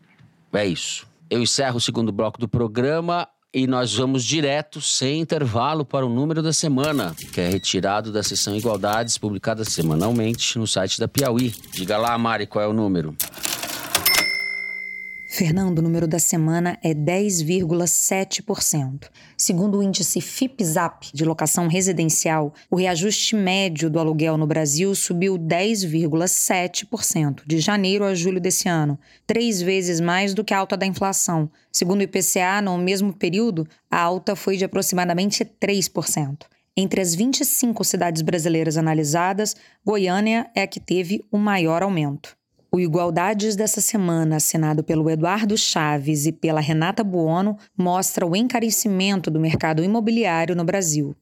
É isso. Eu encerro o segundo bloco do programa e nós vamos direto, sem intervalo, para o número da semana, que é retirado da seção Igualdades, publicada semanalmente no site da Piauí. Diga lá, Mari, qual é o número? Fernando, o número da semana é 10,7%. Segundo o índice FIPZAP de locação residencial, o reajuste médio do aluguel no Brasil subiu 10,7% de janeiro a julho desse ano, três vezes mais do que a alta da inflação. Segundo o IPCA, no mesmo período, a alta foi de aproximadamente 3%. Entre as 25 cidades brasileiras analisadas, Goiânia é a que teve o maior aumento. O Igualdades dessa semana, assinado pelo Eduardo Chaves e pela Renata Buono, mostra o encarecimento do mercado imobiliário no Brasil.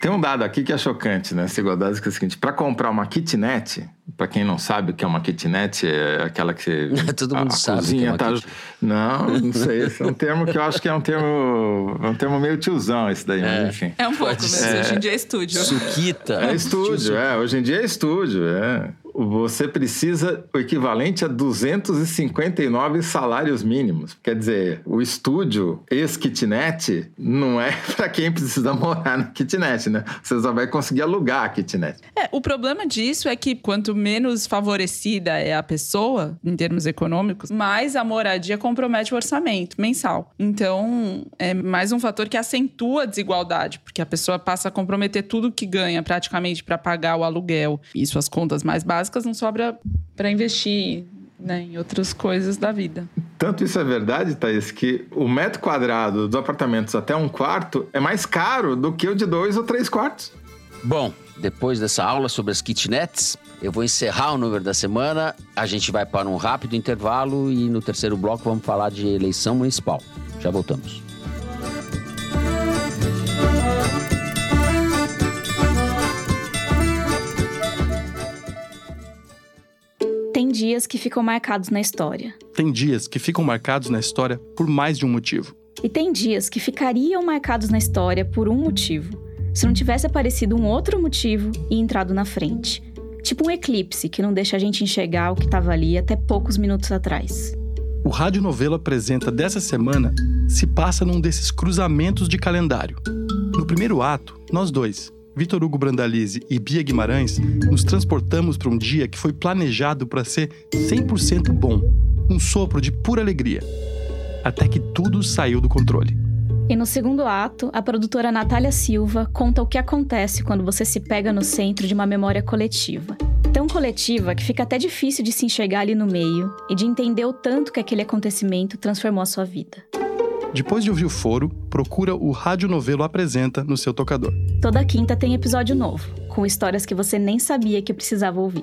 Tem um dado aqui que é chocante, né, Sigodase, que é o seguinte, para comprar uma kitnet, para quem não sabe o que é uma kitnet, é aquela que Todo mundo a, a sabe cozinha que é uma tá... Não, não sei, esse é um termo que eu acho que é um termo, é um termo meio tiozão esse daí, mas enfim. É um pouco mesmo. ser. Hoje em dia é estúdio. Suquita. É estúdio, é. Hoje em dia é estúdio, é. Você precisa o equivalente a 259 salários mínimos. Quer dizer, o estúdio ex-kitnet não é para quem precisa morar na kitnet, né? Você só vai conseguir alugar a kitnet. É, o problema disso é que quanto menos favorecida é a pessoa, em termos econômicos, mais a moradia compromete o orçamento mensal. Então, é mais um fator que acentua a desigualdade, porque a pessoa passa a comprometer tudo que ganha praticamente para pagar o aluguel e suas contas mais básicas, não sobra para investir né, em outras coisas da vida. Tanto isso é verdade, Thaís, que o metro quadrado dos apartamentos até um quarto é mais caro do que o de dois ou três quartos. Bom, depois dessa aula sobre as kitnets, eu vou encerrar o número da semana. A gente vai para um rápido intervalo e no terceiro bloco vamos falar de eleição municipal. Já voltamos. Dias que ficam marcados na história. Tem dias que ficam marcados na história por mais de um motivo. E tem dias que ficariam marcados na história por um motivo, se não tivesse aparecido um outro motivo e entrado na frente. Tipo um eclipse que não deixa a gente enxergar o que estava ali até poucos minutos atrás. O Rádio Novelo apresenta dessa semana se passa num desses cruzamentos de calendário. No primeiro ato, nós dois, Vitor Hugo Brandalize e Bia Guimarães, nos transportamos para um dia que foi planejado para ser 100% bom, um sopro de pura alegria. Até que tudo saiu do controle. E no segundo ato, a produtora Natália Silva conta o que acontece quando você se pega no centro de uma memória coletiva. Tão coletiva que fica até difícil de se enxergar ali no meio e de entender o tanto que aquele acontecimento transformou a sua vida. Depois de ouvir o foro, procura o Rádio Novelo Apresenta no seu tocador. Toda quinta tem episódio novo, com histórias que você nem sabia que precisava ouvir.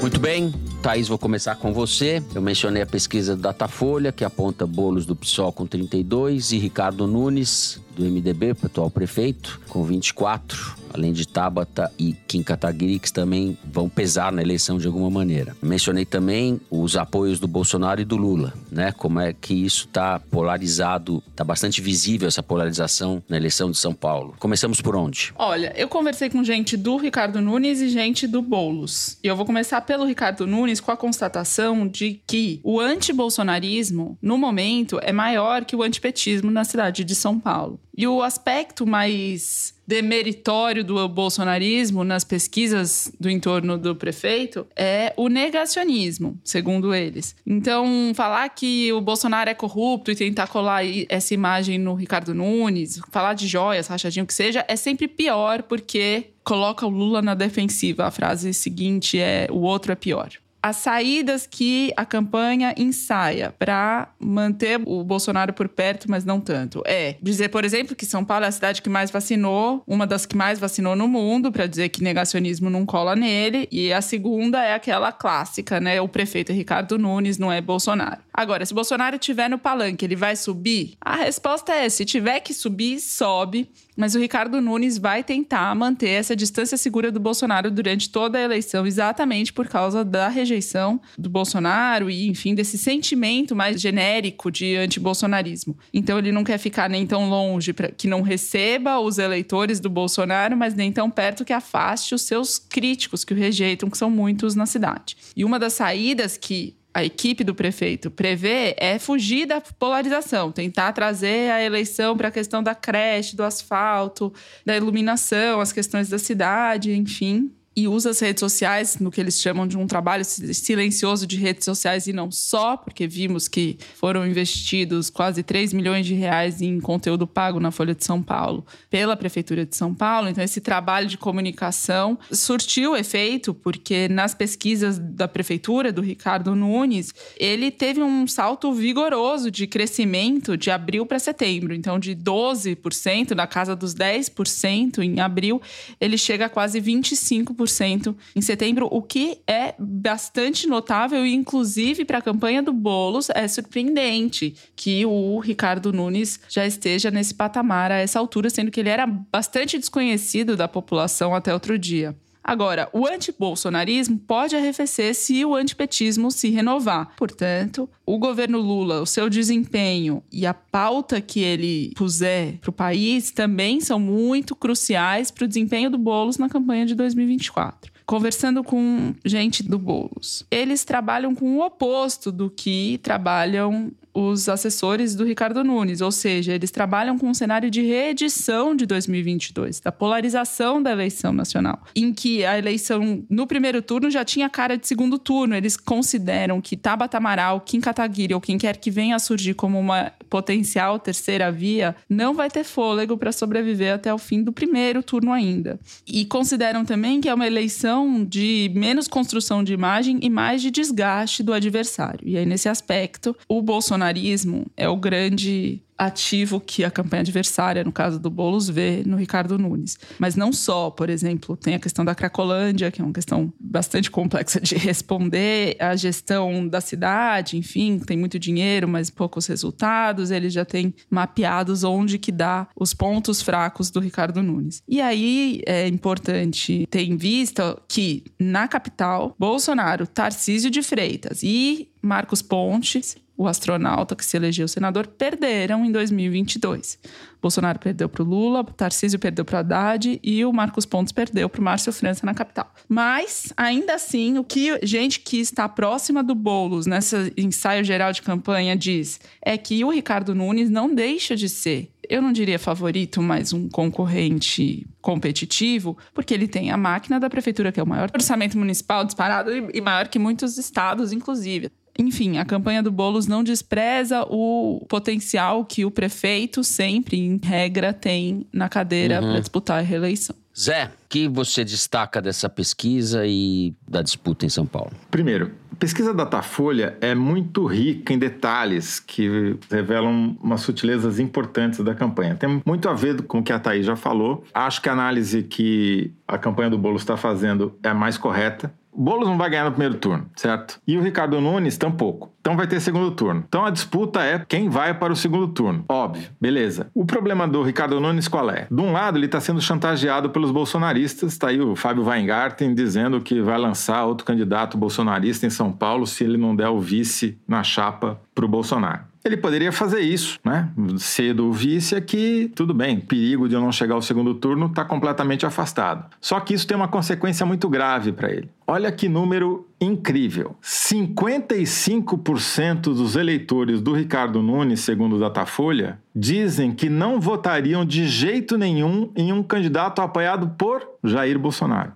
Muito bem, Thaís, vou começar com você. Eu mencionei a pesquisa do Datafolha, que aponta bolos do PSOL com 32 e Ricardo Nunes, do MDB, atual prefeito, com 24. Além de Tabata e Kim Kataguiri, que também vão pesar na eleição de alguma maneira. Mencionei também os apoios do Bolsonaro e do Lula, né? Como é que isso está polarizado, está bastante visível essa polarização na eleição de São Paulo. Começamos por onde? Olha, eu conversei com gente do Ricardo Nunes e gente do Boulos. E eu vou começar pelo Ricardo Nunes com a constatação de que o antibolsonarismo, no momento, é maior que o antipetismo na cidade de São Paulo. E o aspecto mais demeritório do bolsonarismo nas pesquisas do entorno do prefeito é o negacionismo, segundo eles. Então, falar que o Bolsonaro é corrupto e tentar colar essa imagem no Ricardo Nunes, falar de joias, rachadinho, que seja, é sempre pior porque coloca o Lula na defensiva. A frase seguinte é: o outro é pior as saídas que a campanha ensaia para manter o Bolsonaro por perto, mas não tanto. É dizer, por exemplo, que São Paulo é a cidade que mais vacinou, uma das que mais vacinou no mundo, para dizer que negacionismo não cola nele. E a segunda é aquela clássica, né? O prefeito Ricardo Nunes, não é Bolsonaro. Agora, se Bolsonaro tiver no palanque, ele vai subir? A resposta é: se tiver que subir, sobe. Mas o Ricardo Nunes vai tentar manter essa distância segura do Bolsonaro durante toda a eleição, exatamente por causa da rejeição do Bolsonaro e, enfim, desse sentimento mais genérico de antibolsonarismo. Então, ele não quer ficar nem tão longe para que não receba os eleitores do Bolsonaro, mas nem tão perto que afaste os seus críticos que o rejeitam, que são muitos na cidade. E uma das saídas que a equipe do prefeito prevê é fugir da polarização, tentar trazer a eleição para a questão da creche, do asfalto, da iluminação, as questões da cidade, enfim. E usa as redes sociais no que eles chamam de um trabalho silencioso de redes sociais e não só, porque vimos que foram investidos quase 3 milhões de reais em conteúdo pago na Folha de São Paulo pela Prefeitura de São Paulo. Então, esse trabalho de comunicação surtiu efeito, porque nas pesquisas da Prefeitura, do Ricardo Nunes, ele teve um salto vigoroso de crescimento de abril para setembro. Então, de 12%, na casa dos 10% em abril, ele chega a quase 25% 20% em setembro, o que é bastante notável e, inclusive, para a campanha do Boulos, é surpreendente que o Ricardo Nunes já esteja nesse patamar a essa altura, sendo que ele era bastante desconhecido da população até outro dia. Agora, o antibolsonarismo pode arrefecer se o antipetismo se renovar. Portanto, o governo Lula, o seu desempenho e a pauta que ele puser para o país também são muito cruciais para o desempenho do Boulos na campanha de 2024 conversando com gente do Boulos. Eles trabalham com o oposto do que trabalham os assessores do Ricardo Nunes, ou seja, eles trabalham com um cenário de reedição de 2022, da polarização da eleição nacional, em que a eleição no primeiro turno já tinha cara de segundo turno. Eles consideram que Tabata Amaral, Kim Kataguiri ou quem quer que venha a surgir como uma potencial terceira via não vai ter fôlego para sobreviver até o fim do primeiro turno ainda. E consideram também que é uma eleição de menos construção de imagem e mais de desgaste do adversário. E aí, nesse aspecto, o Bolsonaro bolsonarismo é o grande ativo que a campanha adversária, no caso do Boulos, vê no Ricardo Nunes. Mas não só, por exemplo, tem a questão da Cracolândia, que é uma questão bastante complexa de responder, a gestão da cidade, enfim, tem muito dinheiro, mas poucos resultados, ele já tem mapeados onde que dá os pontos fracos do Ricardo Nunes. E aí é importante ter em vista que na capital, Bolsonaro, Tarcísio de Freitas e Marcos Pontes o astronauta que se elegeu senador, perderam em 2022. Bolsonaro perdeu para o Lula, Tarcísio perdeu para Haddad e o Marcos Pontes perdeu para o Márcio França na capital. Mas, ainda assim, o que gente que está próxima do Boulos nesse ensaio geral de campanha diz é que o Ricardo Nunes não deixa de ser eu não diria favorito, mas um concorrente competitivo, porque ele tem a máquina da prefeitura, que é o maior orçamento municipal disparado e maior que muitos estados, inclusive. Enfim, a campanha do Bolos não despreza o potencial que o prefeito sempre, em regra, tem na cadeira uhum. para disputar a reeleição. Zé, o que você destaca dessa pesquisa e da disputa em São Paulo? Primeiro, a pesquisa Datafolha é muito rica em detalhes que revelam umas sutilezas importantes da campanha. Tem muito a ver com o que a Thaís já falou. Acho que a análise que a campanha do Boulos está fazendo é a mais correta. Boulos não vai ganhar no primeiro turno, certo? E o Ricardo Nunes tampouco. Então vai ter segundo turno. Então a disputa é quem vai para o segundo turno. Óbvio, beleza. O problema do Ricardo Nunes qual é? De um lado, ele está sendo chantageado pelos bolsonaristas. Está aí o Fábio Weingarten dizendo que vai lançar outro candidato bolsonarista em São Paulo se ele não der o vice na chapa para o Bolsonaro. Ele poderia fazer isso, né? Cedo vice aqui, tudo bem, perigo de eu não chegar ao segundo turno está completamente afastado. Só que isso tem uma consequência muito grave para ele. Olha que número incrível: 55% dos eleitores do Ricardo Nunes, segundo o Datafolha, dizem que não votariam de jeito nenhum em um candidato apoiado por Jair Bolsonaro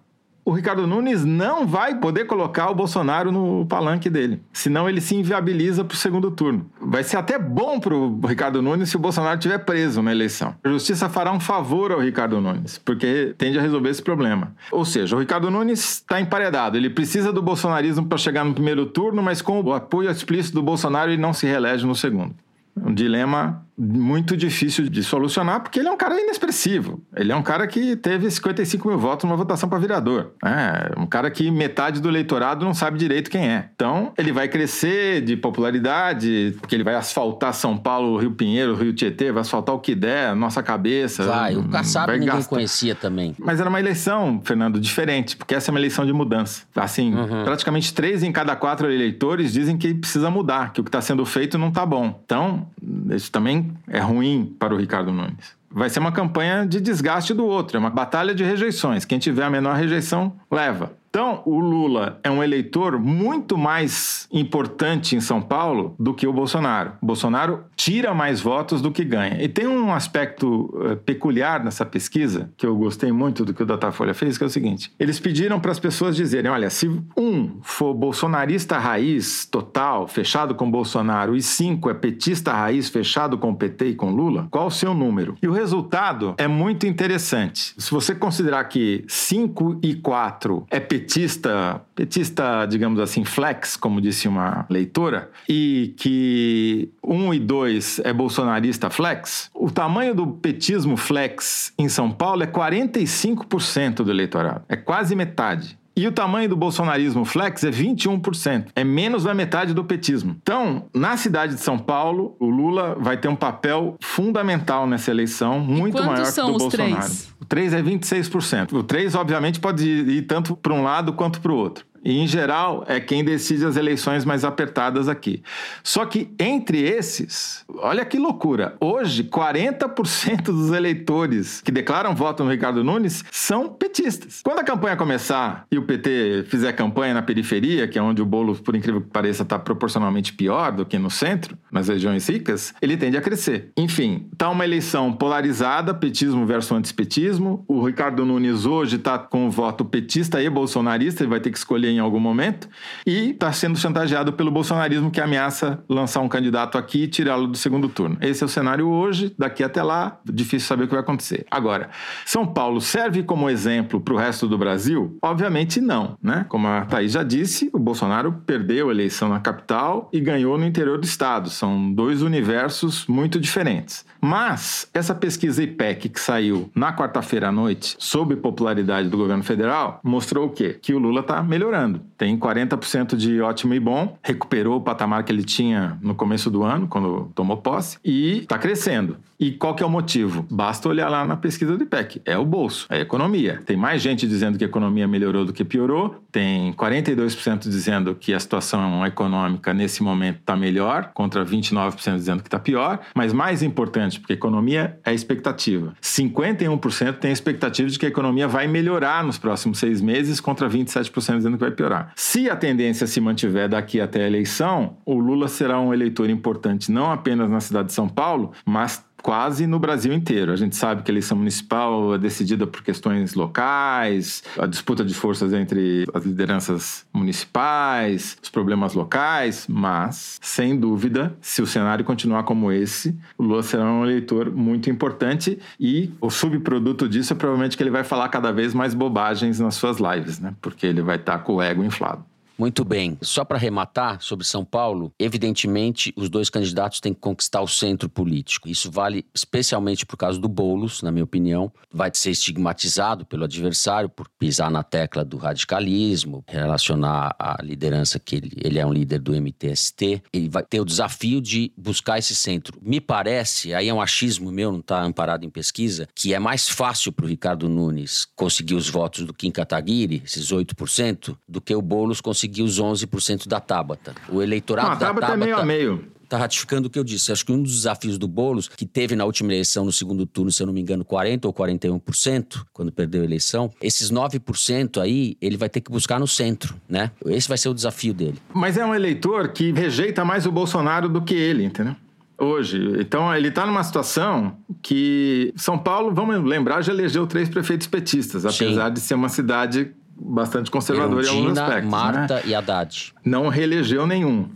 o Ricardo Nunes não vai poder colocar o Bolsonaro no palanque dele. Senão ele se inviabiliza para o segundo turno. Vai ser até bom para o Ricardo Nunes se o Bolsonaro estiver preso na eleição. A justiça fará um favor ao Ricardo Nunes, porque tende a resolver esse problema. Ou seja, o Ricardo Nunes está emparedado. Ele precisa do bolsonarismo para chegar no primeiro turno, mas com o apoio explícito do Bolsonaro, ele não se reelege no segundo. Um dilema muito difícil de solucionar, porque ele é um cara inexpressivo. Ele é um cara que teve 55 mil votos numa votação para vereador. É um cara que metade do eleitorado não sabe direito quem é. Então, ele vai crescer de popularidade, porque ele vai asfaltar São Paulo, Rio Pinheiro, Rio Tietê, vai asfaltar o que der, nossa cabeça. Vai, o Kassab ninguém gastar. conhecia também. Mas era uma eleição, Fernando, diferente, porque essa é uma eleição de mudança. Assim, uhum. praticamente três em cada quatro eleitores dizem que precisa mudar, que o que está sendo feito não está bom. Então, isso também é ruim para o Ricardo Nunes. Vai ser uma campanha de desgaste do outro, é uma batalha de rejeições. Quem tiver a menor rejeição, leva. Então, o Lula é um eleitor muito mais importante em São Paulo do que o Bolsonaro. O Bolsonaro tira mais votos do que ganha. E tem um aspecto uh, peculiar nessa pesquisa, que eu gostei muito do que o Datafolha fez, que é o seguinte: eles pediram para as pessoas dizerem: olha, se um for bolsonarista raiz total, fechado com Bolsonaro, e cinco é petista raiz, fechado com PT e com Lula, qual o seu número? E o resultado é muito interessante. Se você considerar que 5 e 4 é petista, petista, petista, digamos assim, flex, como disse uma leitora, e que um e dois é bolsonarista flex, o tamanho do petismo flex em São Paulo é 45% do eleitorado. É quase metade. E o tamanho do bolsonarismo flex é 21%. É menos da metade do petismo. Então, na cidade de São Paulo, o Lula vai ter um papel fundamental nessa eleição, muito maior que o do Bolsonaro. Três? O 3 é 26%. O 3, obviamente, pode ir tanto para um lado quanto para o outro. E, em geral, é quem decide as eleições mais apertadas aqui. Só que entre esses, olha que loucura, hoje 40% dos eleitores que declaram voto no Ricardo Nunes são petistas. Quando a campanha começar e o PT fizer campanha na periferia, que é onde o bolo, por incrível que pareça, está proporcionalmente pior do que no centro, nas regiões ricas, ele tende a crescer. Enfim, está uma eleição polarizada, petismo versus antispetismo. O Ricardo Nunes hoje está com o voto petista e bolsonarista, ele vai ter que escolher em algum momento, e está sendo chantageado pelo bolsonarismo que ameaça lançar um candidato aqui e tirá-lo do segundo turno. Esse é o cenário hoje, daqui até lá, difícil saber o que vai acontecer. Agora, São Paulo serve como exemplo para o resto do Brasil? Obviamente não, né? Como a Thaís já disse, o Bolsonaro perdeu a eleição na capital e ganhou no interior do estado. São dois universos muito diferentes. Mas essa pesquisa IPEC que saiu na quarta-feira à noite sobre popularidade do governo federal mostrou o quê? Que o Lula está melhorando. Tem 40% de ótimo e bom, recuperou o patamar que ele tinha no começo do ano, quando tomou posse, e está crescendo. E qual que é o motivo? Basta olhar lá na pesquisa do IPEC. É o bolso, é a economia. Tem mais gente dizendo que a economia melhorou do que piorou. Tem 42% dizendo que a situação econômica nesse momento está melhor, contra 29% dizendo que está pior. Mas mais importante, porque a economia é expectativa. 51% tem expectativa de que a economia vai melhorar nos próximos seis meses, contra 27% dizendo que vai piorar. Se a tendência se mantiver daqui até a eleição, o Lula será um eleitor importante não apenas na cidade de São Paulo, mas quase no Brasil inteiro. A gente sabe que a eleição municipal é decidida por questões locais, a disputa de forças entre as lideranças municipais, os problemas locais, mas, sem dúvida, se o cenário continuar como esse, o Lula será um eleitor muito importante e o subproduto disso é provavelmente que ele vai falar cada vez mais bobagens nas suas lives, né? Porque ele vai estar com o ego inflado. Muito bem. Só para arrematar sobre São Paulo, evidentemente os dois candidatos têm que conquistar o centro político. Isso vale especialmente por causa do Boulos, na minha opinião. Vai ser estigmatizado pelo adversário por pisar na tecla do radicalismo, relacionar a liderança que ele, ele é um líder do MTST. Ele vai ter o desafio de buscar esse centro. Me parece, aí é um achismo meu, não está amparado em pesquisa, que é mais fácil para o Ricardo Nunes conseguir os votos do Kim Kataguiri, esses 8%, do que o Boulos conseguir conseguir os 11% da Tabata. O eleitorado Não, a Tabata da Tabata... é meio a meio está ratificando o que eu disse. Acho que um dos desafios do Boulos, que teve na última eleição, no segundo turno, se eu não me engano, 40% ou 41%, quando perdeu a eleição, esses 9% aí, ele vai ter que buscar no centro, né? Esse vai ser o desafio dele. Mas é um eleitor que rejeita mais o Bolsonaro do que ele, entendeu? Hoje. Então, ele está numa situação que São Paulo, vamos lembrar, já elegeu três prefeitos petistas, apesar Sim. de ser uma cidade bastante conservador Erundina, em alguns aspectos. Marta né? e Haddad. Não reelegeu nenhum,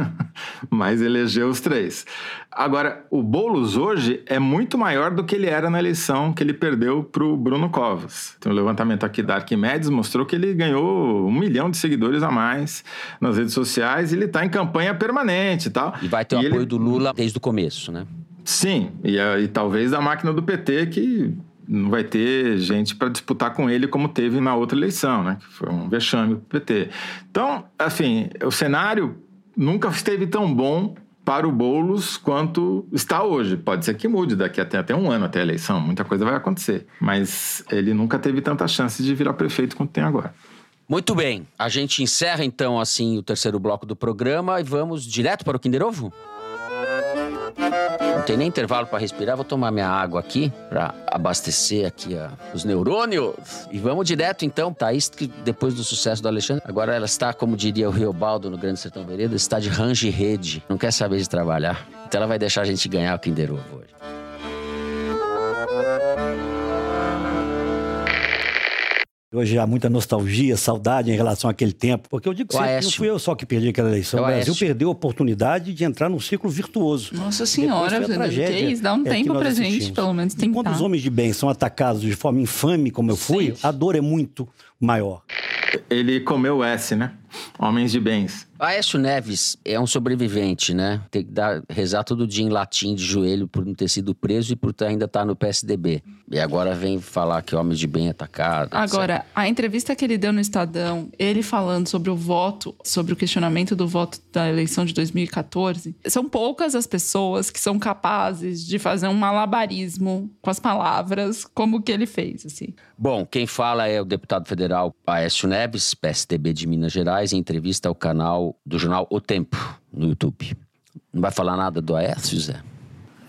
mas elegeu os três. Agora, o Boulos hoje é muito maior do que ele era na eleição que ele perdeu para o Bruno Covas. Então, o levantamento aqui da Arquimedes mostrou que ele ganhou um milhão de seguidores a mais nas redes sociais e ele está em campanha permanente e tal. E vai ter o e apoio ele... do Lula desde o começo, né? Sim, e, e talvez da máquina do PT que não vai ter gente para disputar com ele como teve na outra eleição, né? Que foi um vexame para o PT. Então, assim, o cenário nunca esteve tão bom para o Boulos quanto está hoje. Pode ser que mude daqui até, até um ano até a eleição, muita coisa vai acontecer. Mas ele nunca teve tanta chance de virar prefeito quanto tem agora. Muito bem, a gente encerra então assim o terceiro bloco do programa e vamos direto para o Kinder Ovo? Tem nem intervalo para respirar, vou tomar minha água aqui para abastecer aqui a, os neurônios. E vamos direto então, Thaís, que depois do sucesso do Alexandre, agora ela está, como diria o Riobaldo no Grande Sertão Veredas, está de range rede, não quer saber de trabalhar. Então ela vai deixar a gente ganhar o Kinder Ovo hoje. Hoje há muita nostalgia, saudade em relação àquele tempo. Porque eu digo que não fui eu só que perdi aquela eleição. O, o Brasil perdeu a oportunidade de entrar num ciclo virtuoso. Nossa Senhora, tragédia, dá um é, tempo pra gente, pelo menos tentar. Quando os homens de bem são atacados de forma infame, como eu fui, Sim. a dor é muito maior. Ele comeu o S, né? Homens de bens. Aécio Neves é um sobrevivente, né? Tem que dar, rezar todo dia em latim de joelho por não ter sido preso e por ainda estar tá no PSDB. E agora vem falar que homens de bem atacado. Agora, etc. a entrevista que ele deu no Estadão, ele falando sobre o voto, sobre o questionamento do voto da eleição de 2014, são poucas as pessoas que são capazes de fazer um malabarismo com as palavras como que ele fez, assim. Bom, quem fala é o deputado federal Aécio Neves, PSDB de Minas Gerais, em entrevista ao canal do jornal O Tempo, no YouTube. Não vai falar nada do Aécio, Zé?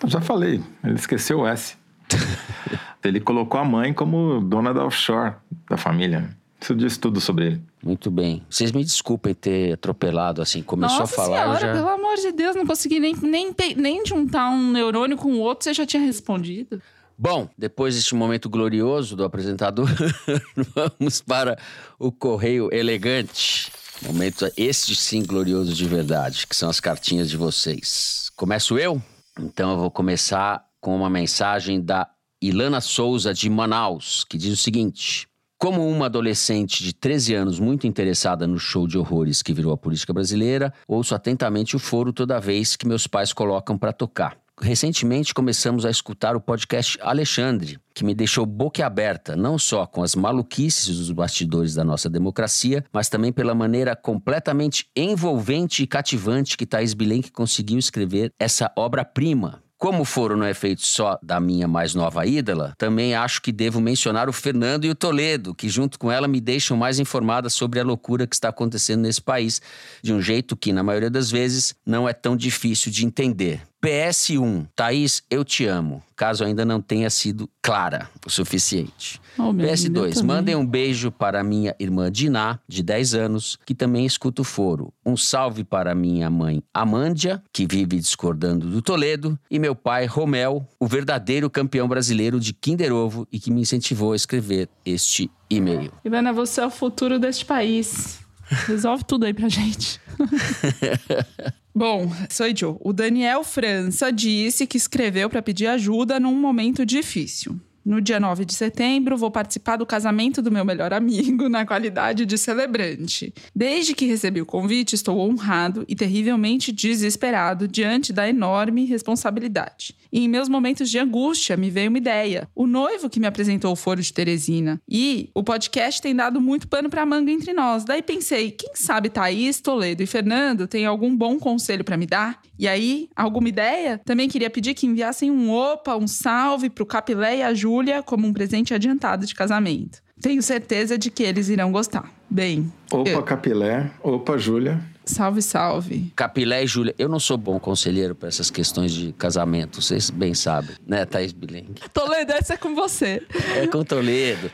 Eu já falei, ele esqueceu o S. ele colocou a mãe como dona da offshore da família. Isso diz tudo sobre ele. Muito bem. Vocês me desculpem ter atropelado assim. Começou Nossa a falar. Senhora, já... pelo amor de Deus, não consegui nem, nem, nem juntar um neurônio com o outro, você já tinha respondido. Bom, depois deste momento glorioso do apresentador, vamos para o correio elegante. Momento este sim glorioso de verdade, que são as cartinhas de vocês. Começo eu? Então eu vou começar com uma mensagem da Ilana Souza de Manaus, que diz o seguinte: como uma adolescente de 13 anos muito interessada no show de horrores que virou a política brasileira, ouço atentamente o foro toda vez que meus pais colocam para tocar recentemente começamos a escutar o podcast Alexandre, que me deixou boquiaberta, não só com as maluquices dos bastidores da nossa democracia, mas também pela maneira completamente envolvente e cativante que Thaís Bilenque conseguiu escrever essa obra-prima. Como o foro não é só da minha mais nova ídola, também acho que devo mencionar o Fernando e o Toledo, que junto com ela me deixam mais informada sobre a loucura que está acontecendo nesse país, de um jeito que, na maioria das vezes, não é tão difícil de entender. PS1, Thaís, eu te amo. Caso ainda não tenha sido clara o suficiente. Oh, PS2, mandem um beijo para minha irmã Diná, de 10 anos, que também escuta o foro. Um salve para minha mãe Amândia, que vive discordando do Toledo, e meu pai Romel, o verdadeiro campeão brasileiro de Kinder Ovo e que me incentivou a escrever este e-mail. Ivana, você é o futuro deste país. Resolve tudo aí pra gente. Bom, sou eu. O Daniel França disse que escreveu para pedir ajuda num momento difícil. No dia 9 de setembro, vou participar do casamento do meu melhor amigo na qualidade de celebrante. Desde que recebi o convite, estou honrado e terrivelmente desesperado diante da enorme responsabilidade. E em meus momentos de angústia me veio uma ideia. O noivo que me apresentou o foro de Teresina. E o podcast tem dado muito pano para manga entre nós. Daí pensei, quem sabe Thaís, Toledo e Fernando têm algum bom conselho para me dar? E aí, alguma ideia? Também queria pedir que enviassem um opa, um salve pro Capilé e a Júlia como um presente adiantado de casamento. Tenho certeza de que eles irão gostar. Bem. Opa, eu... Capilé. Opa, Júlia. Salve, salve. Capilé e Júlia. Eu não sou bom conselheiro para essas questões de casamento, vocês bem sabem, né, Thaís Bilenque? Toledo, essa é com você. É com Toledo.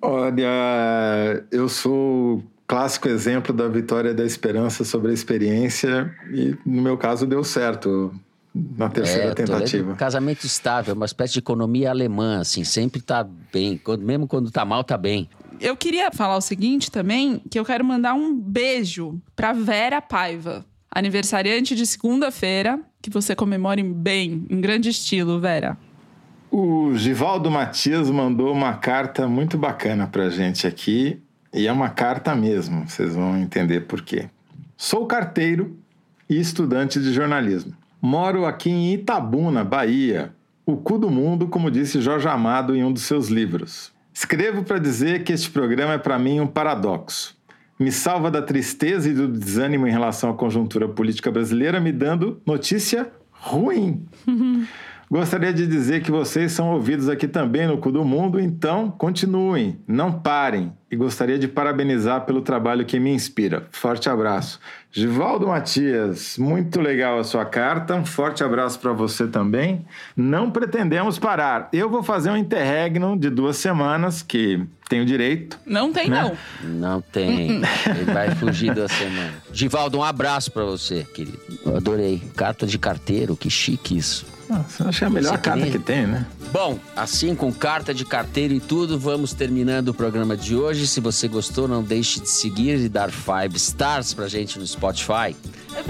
Olha, eu sou clássico exemplo da vitória da esperança sobre a experiência e no meu caso deu certo na terceira é, tentativa. casamento estável, uma espécie de economia alemã, assim, sempre tá bem, mesmo quando tá mal, tá bem. Eu queria falar o seguinte também, que eu quero mandar um beijo pra Vera Paiva, aniversariante de segunda-feira, que você comemore bem, em grande estilo, Vera. O Givaldo Matias mandou uma carta muito bacana pra gente aqui, e é uma carta mesmo, vocês vão entender por quê. Sou carteiro e estudante de jornalismo. Moro aqui em Itabuna, Bahia, o cu do mundo, como disse Jorge Amado em um dos seus livros. Escrevo para dizer que este programa é para mim um paradoxo. Me salva da tristeza e do desânimo em relação à conjuntura política brasileira, me dando notícia ruim. Gostaria de dizer que vocês são ouvidos aqui também no Cu do Mundo, então continuem, não parem e gostaria de parabenizar pelo trabalho que me inspira. Forte abraço. Givaldo Matias, muito legal a sua carta. Um forte abraço para você também. Não pretendemos parar. Eu vou fazer um interregno de duas semanas, que tenho direito. Não tem, né? não. Não tem. Ele vai fugir da semana. Givaldo, um abraço para você, querido. Eu adorei. Carta de carteiro, que chique isso. Nossa, acho que é a melhor carta que tem, né? Bom, assim com carta de carteiro e tudo, vamos terminando o programa de hoje. Se você gostou, não deixe de seguir e dar five stars pra gente no Spotify.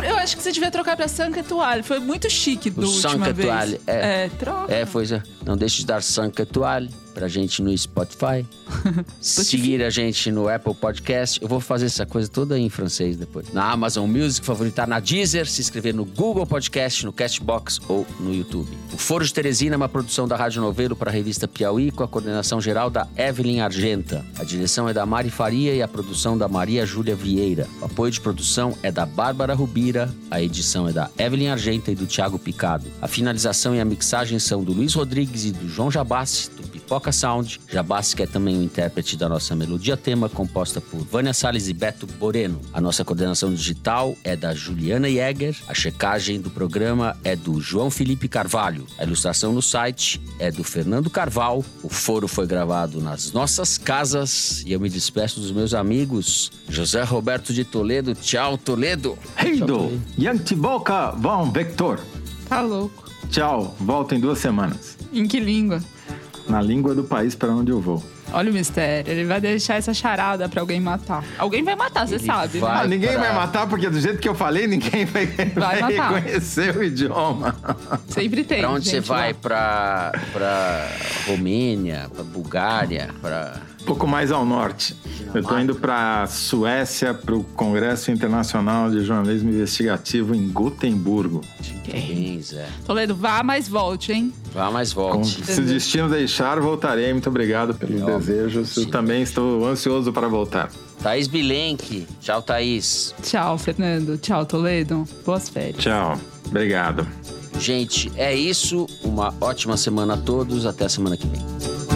Eu acho que você devia trocar pra Sanca Toalha. Foi muito chique do última Sanca vez. Toalha. É, é, troca. É, foi. Não deixe de dar Sanca Toalha. Pra gente no Spotify. seguir a gente no Apple Podcast. Eu vou fazer essa coisa toda em francês depois. Na Amazon Music, favoritar na Deezer, se inscrever no Google Podcast, no Castbox ou no YouTube. O Foro de Teresina é uma produção da Rádio Novelo para a revista Piauí, com a coordenação geral da Evelyn Argenta. A direção é da Mari Faria e a produção da Maria Júlia Vieira. O apoio de produção é da Bárbara Rubira, a edição é da Evelyn Argenta e do Thiago Picado. A finalização e a mixagem são do Luiz Rodrigues e do João Jabassi, do Pipoca Sound. Jabassi que é também o intérprete da nossa melodia tema, composta por Vânia Salles e Beto Boreno. A nossa coordenação digital é da Juliana Jäger. A checagem do programa é do João Felipe Carvalho. A ilustração no site é do Fernando Carval. O foro foi gravado nas nossas casas e eu me despeço dos meus amigos. José Roberto de Toledo. Tchau, Toledo. Heido, Yankee Boca, Von Vector. Tá louco. Tchau, volta em duas semanas. Em que língua? Na língua do país para onde eu vou. Olha o mistério, ele vai deixar essa charada pra alguém matar. Alguém vai matar, você sabe. Vai né? ah, ninguém pra... vai matar, porque do jeito que eu falei, ninguém vai, vai, vai reconhecer o idioma. Sempre tem. Pra onde você vai? Pra, pra Romênia, pra Bulgária, pra. Um pouco mais ao norte. Eu estou indo para Suécia, para o Congresso Internacional de Jornalismo Investigativo em Gotemburgo. Quem, Zé? Toledo, vá, mas volte, hein? Vá, mas volte. Com, se o destino deixar, voltarei. Muito obrigado pelos é desejos. Eu também estou ansioso para voltar. Thaís Bilenque. Tchau, Thaís. Tchau, Fernando. Tchau, Toledo. Boas férias. Tchau. Obrigado. Gente, é isso. Uma ótima semana a todos. Até a semana que vem.